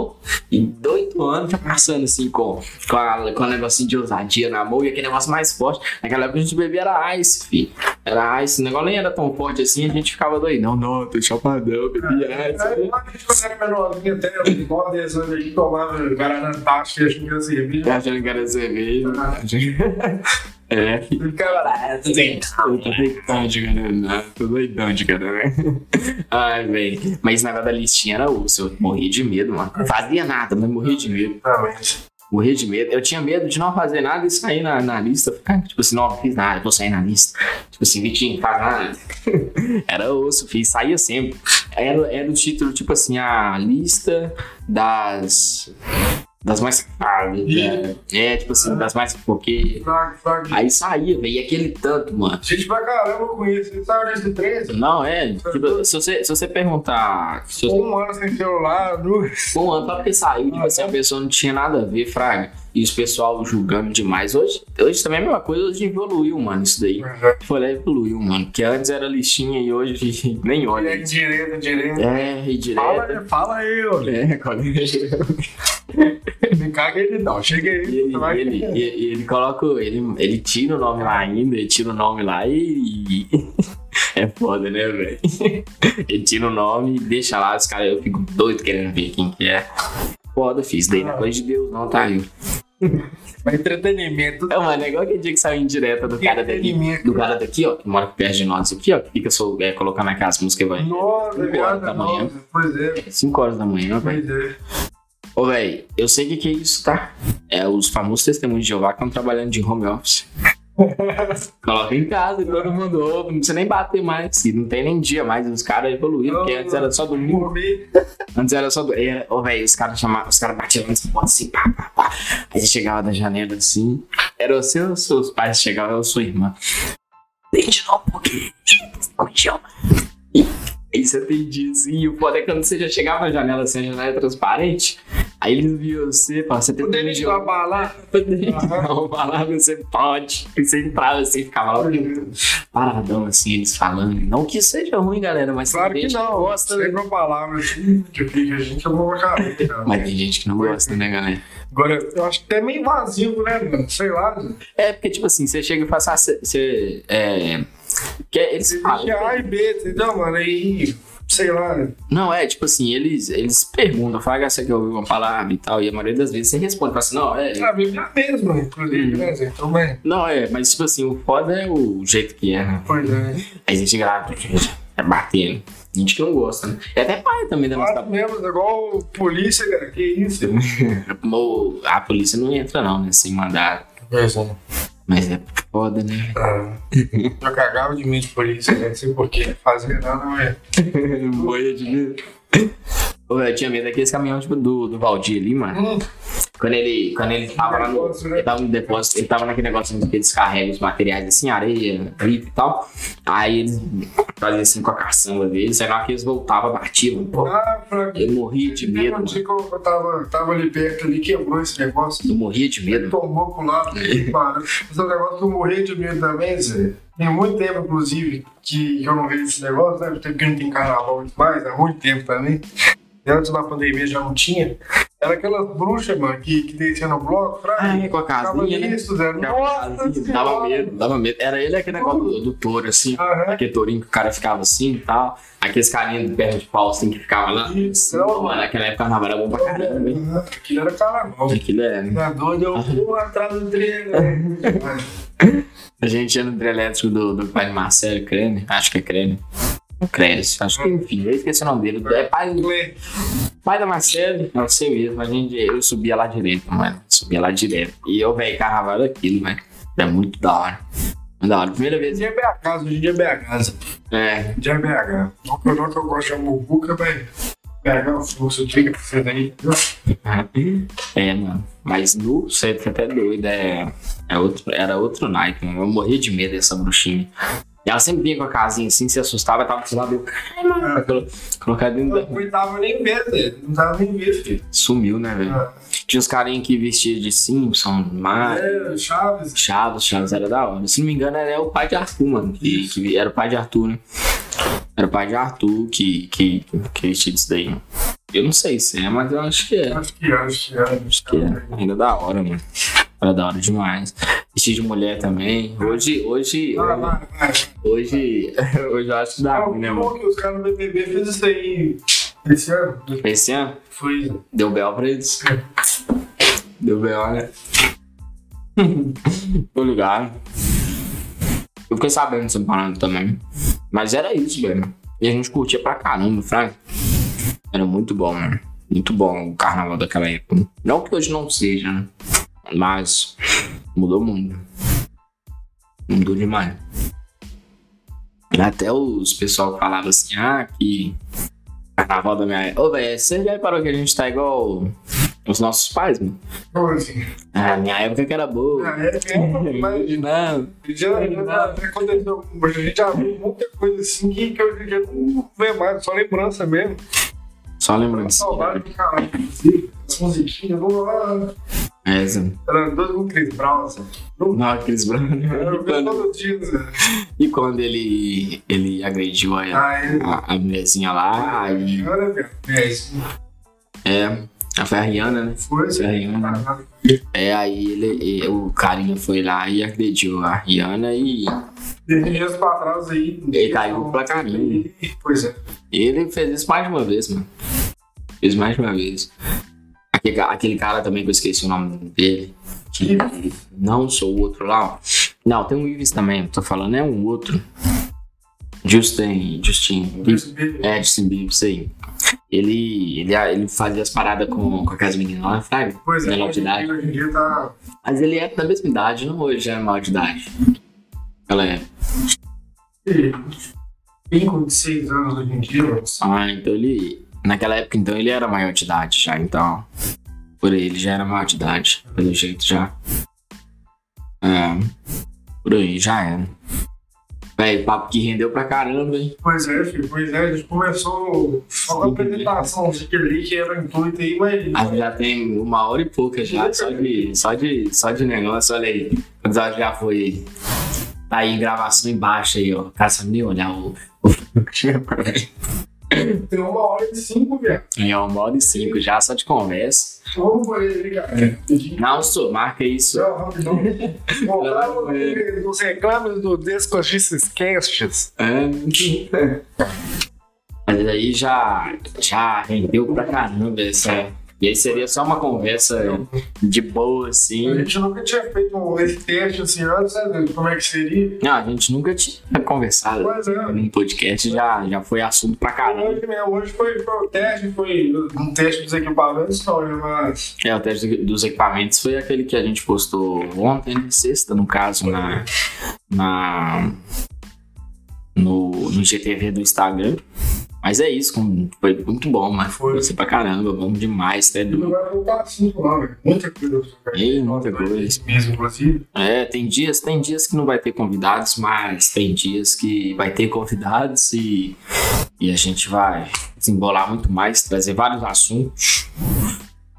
e oito anos já passando assim com, com, a, com o negocinho de ousadia na mão e aquele negócio mais forte. Naquela época a gente bebia era ice, fi. Era ice, o negócio nem era tão forte assim, a gente ficava doido. Não, não, tô chapadão, bebia ice. Aí, quando eu era menorzinho, até igual 10 anos, a gente tomava Guaraná Tática e a gente cerveja. Tá achando que era cerveja? É, filho. Cara, Eu tô doidão de Guaraná, tô doidão de Guaraná. Ai, velho. Mas esse negócio da listinha era osso, eu morria de medo, mano. Não fazia nada, mas morria de medo. Exatamente. Morria de medo. Eu tinha medo de não fazer nada e sair na, na lista. Ficar, tipo assim, não, não fiz nada, vou sair na lista. Tipo assim, Vitinho, faz nada. Era osso, fiz, saía sempre. Era, era o título, tipo assim, a lista das. Das mais safadas. né? É, tipo assim, das mais porque. Aí saía, velho, e aquele tanto, mano. Gente pra caramba com isso. Você saiu nesse 13? Não, é. Tipo, se você, se você perguntar. Se você, Um ano sem celular, duas. um ano só porque saiu, tipo assim, a pessoa não tinha nada a ver, Fraga. E os pessoal julgando demais. Hoje, hoje também é a mesma coisa, hoje evoluiu, mano, isso daí. Foi lá e evoluiu, mano. Porque antes era listinha e hoje nem Olha aí, direita, direita. É, e Fala, direto. fala aí, ô. É, colega. Me caga ele não. Chega aí. E ele, vai ele, e- e ele coloca. Ele, ele tira o nome lá ainda, ele tira o nome lá e. é foda, né, velho? Ele tira o nome e deixa lá, os caras, eu fico doido querendo ver quem que é. Foda, fiz. Daí não é coisa de Deus, não, tá? Eu. Vai entretenimento. É, mano, é igual aquele dia que saiu indireta do cara daqui. Do cara daqui, ó, que mora perto de nós aqui, ó, que fica só, é, colocando aquelas músicas vai. Nossa, Cinco horas viado, da manhã. Pois é. 5 horas da manhã, velho. Pois é. Ô, velho, eu sei o que, que é isso, tá? É os famosos testemunhos de Jeová que estão trabalhando de home office. Coloca em casa todo mundo ouve, não precisa nem bater mais. E não tem nem dia mais, os caras evoluíram, porque antes era só domingo. Antes era só. do- era- Ô, velho, os caras chamavam, os caras batiam nessa porta assim, pá, pá, pá. Aí você chegava da janela assim. Era os seus, seus pais chegavam, eu sua irmã. Tem de novo, porque. Escondiam. E aí você atendia assim, e o foda é que quando você já chegava na janela assim, a janela é transparente. Aí eles viram você, pô, você tem Poderia ir pra balada? Não, falar você pode. E você entrava assim, ficava lá paradão assim, eles falando. Não que seja ruim, galera, mas Claro que não. gosta, Sem né? uma palavra assim, que a gente é careta, cara. Mas tem gente que não gosta, né, galera? Agora, eu acho que é meio vazio, né, mano? Sei lá. É, porque, tipo assim, você chega e fala assim, ah, você, É. Que eles falam. Existe A e B, entendeu, mano? Aí, sei lá. Não, é, tipo assim, eles, eles perguntam, fala, ah, você quer ouvir uma palavra e tal, e a maioria das vezes você responde, fala assim, não, é. A Bíblia é a mesma, inclusive, né, Zé? Então, bem. Não, é, mas tipo assim, o foda é o jeito que é, né? Pois é. Aí a gente grava, é batendo. Gente que não gosta, né? E até pai também da nossa mesmo, igual polícia, cara. Que isso? A polícia não entra não, né? Sem mandar. É. Mas é foda, né? Ah, eu cagava de medo de polícia, né? Não sei porquê. Fazia nada, não é. Boia de medo. Eu tinha medo daqueles caminhões tipo, do, do Valdir ali, mano. Hum, Quando ele, quando ele tava lá no. Depósito, né? Ele tava no depósito, ele tava naquele negócio que eles carregam os materiais assim, areia, brita e tal. Aí eles faziam assim com a caçamba deles, aí na hora que eles voltavam, batiam. Pô, Ah, pra eu morria de medo, sei como eu tava, tava ali perto ali, quebrou esse negócio. Eu morria de medo. Tombou pro lado, que parou. Esse é um negócio que eu morri de medo também, Zé. Tem muito tempo, inclusive, que eu não vejo esse negócio, né? Tempo que não tem carnaval demais, há muito tempo também. Antes da pandemia já não tinha. Era aquelas bruxas, mano, que, que desciam no bloco, Ah, fraga. é, com a casinha, né? isso, a Nossa, casinha, Dava medo, dava medo. Era ele aquele negócio do, do touro, assim. Aham. Aquele tourinho que o cara ficava assim e tal. Aqueles carinhas de perna de pau assim que ficava lá. Isso. Pô, mano, naquela época carnaval era bom pra caramba, hein? Aquilo era carnaval. Aquilo é. Tá doido, eu vou atrás do trem. né? A gente ia no trio elétrico do, do pai Marcelo, Crene. Acho que é Crene. Cresce, acho que enfim, eu esqueci o nome dele. É pai, pai da Marcelo, é o seu mesmo. A gente, eu subia lá direto, mano. Subia lá direto. E eu, velho, carnaval era aquilo, velho. É muito da hora. Muito da hora. Primeira vez. Hoje é BH, hoje em dia é BH. É, Já é BH. Não que eu não que eu gosto de Mubuca, mas BH é o fluxo, fica pra você daí. É, mano. Mas no fica até doido. É, é outro, era outro naipe, mano. Eu morria de medo dessa bruxinha. Ela sempre vinha com a casinha assim, se assustava, tava do lado. Eu, ai, mano. colo- Colocar dentro da. não tava nem vendo, Zé. não tava nem vendo, filho. Sumiu, né, velho? Ah, Tinha uns carinhos que vestiam de Simpson, Mario. É, Chaves. Chaves, Chaves era da hora. Se não me engano, era o pai de Arthur, mano. Que, que era o pai de Arthur, né? Era o pai de Arthur que, que, que vestia disso daí. mano. Eu não sei se é, mas eu acho que é. Acho que é, acho que é. Acho Que é. Ainda da hora, mano. Era da hora demais. Vestir de mulher também. Hoje, hoje, Vai, vai, vai. hoje, hoje eu acho que dá Ah, ruim, né, mano? Que os caras do BBB fez isso aí esse ano? Esse ano, Foi. deu bel pra eles. Deu bel, né? Tô ligado. Eu fiquei sabendo dessa parada também. Mas era isso, velho. E a gente curtia pra caramba, Frank. Era muito bom, mano. Muito bom o carnaval daquela época. Não que hoje não seja, né? Mas mudou muito. Mudou demais. Até os pessoal que falavam assim, ah, que carnaval da minha época. Ô, velho, você já reparou que a gente tá igual os nossos pais, mano? Assim? Ah, minha época que era boa. Ah, é, é, mas Não. já, já, aconteceu. A gente já viu muita coisa assim que, que hoje em dia não vê mais, só lembrança mesmo. Só lembrando. Saudade caralho, inclusive. As musiquinhas, vamos lá. É, com Chris Brown, assim. Não, aqueles brancos. Era E o quando, todo dia, e quando ele, ele agrediu a, Ah, é. a, a mulherzinha lá, aí. Era, velho. É isso. É. A foi a Rihanna, né? Foi, Foi a Rihanna. É, aí ele, o carinha foi lá e agrediu a Rihanna e Desde dias pra trás aí. Ele caiu pra caramba. Pois é. ele fez isso mais de uma vez, mano. Fez mais de uma vez. Aquele, aquele cara também que eu esqueci o nome dele. Que não sou o outro lá. ó. Não, tem um Ives também, tô falando é um outro. Justin. Justin. É, Justin Bieber, isso aí. Ele, ele, ele fazia as paradas com, com aquelas meninas lá, sabe? Pois é. Menor de idade. hoje em dia tá. Mas ele é da mesma idade, não hoje é maior de idade. Ela é. Tem com 6 anos hoje em dia. Ah, então ele. Naquela época, então, ele era maior de idade já, então. Por aí, ele já era maior de idade, pelo jeito já. É. Por aí, já era. Véi, papo que rendeu pra caramba, hein? Pois é, filho, pois é, a gente começou só com a apresentação de ali que era o intuito aí, mas. A gente já tem uma hora e pouca já, só de, só de, só de negócio, olha aí. O episódio já foi. Tá aí em gravação embaixo aí, ó. Cara, sabe nem olhar o. Tem uma hora e cinco, velho. É uma hora e cinco já, só de conversa. Vamos por ele, cara. Não, sou, marca isso. Não, rapidão. Voltamos dos reclames do Descochices Casts. É. Mas aí já, já rendeu pra caramba essa. E aí seria só uma conversa de boa, A assim. gente nunca tinha feito um- esse teste assim antes, né? Como é que seria? Não, a gente nunca tinha conversado Pois é. num podcast, já, já foi assunto pra caramba. Hoje, né, hoje foi, foi o teste, foi um teste dos equipamentos, não, né, mas É, o teste dos equipamentos foi aquele que a gente postou ontem, sexta, no caso, na, na no, no GTV do Instagram. Mas é isso, foi muito bom, mas Foi. foi pra caramba, bom demais, até não vai voltar assunto lá, velho. Muita coisa. Ei, muita coisa. Mesmo, inclusive. É, tem dias, tem dias que não vai ter convidados, mas tem dias que vai ter convidados e, e a gente vai desembolar muito mais, trazer vários assuntos.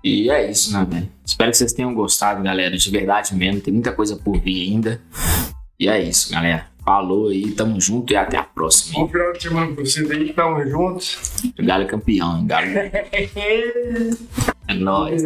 E é isso, né, velho? Espero que vocês tenham gostado, galera, de verdade mesmo. Tem muita coisa por vir ainda. E é isso, galera. Falou aí, tamo junto e até a próxima. Bom final de semana pra vocês aí, tamo juntos. Galo é campeão, Galo é nóis.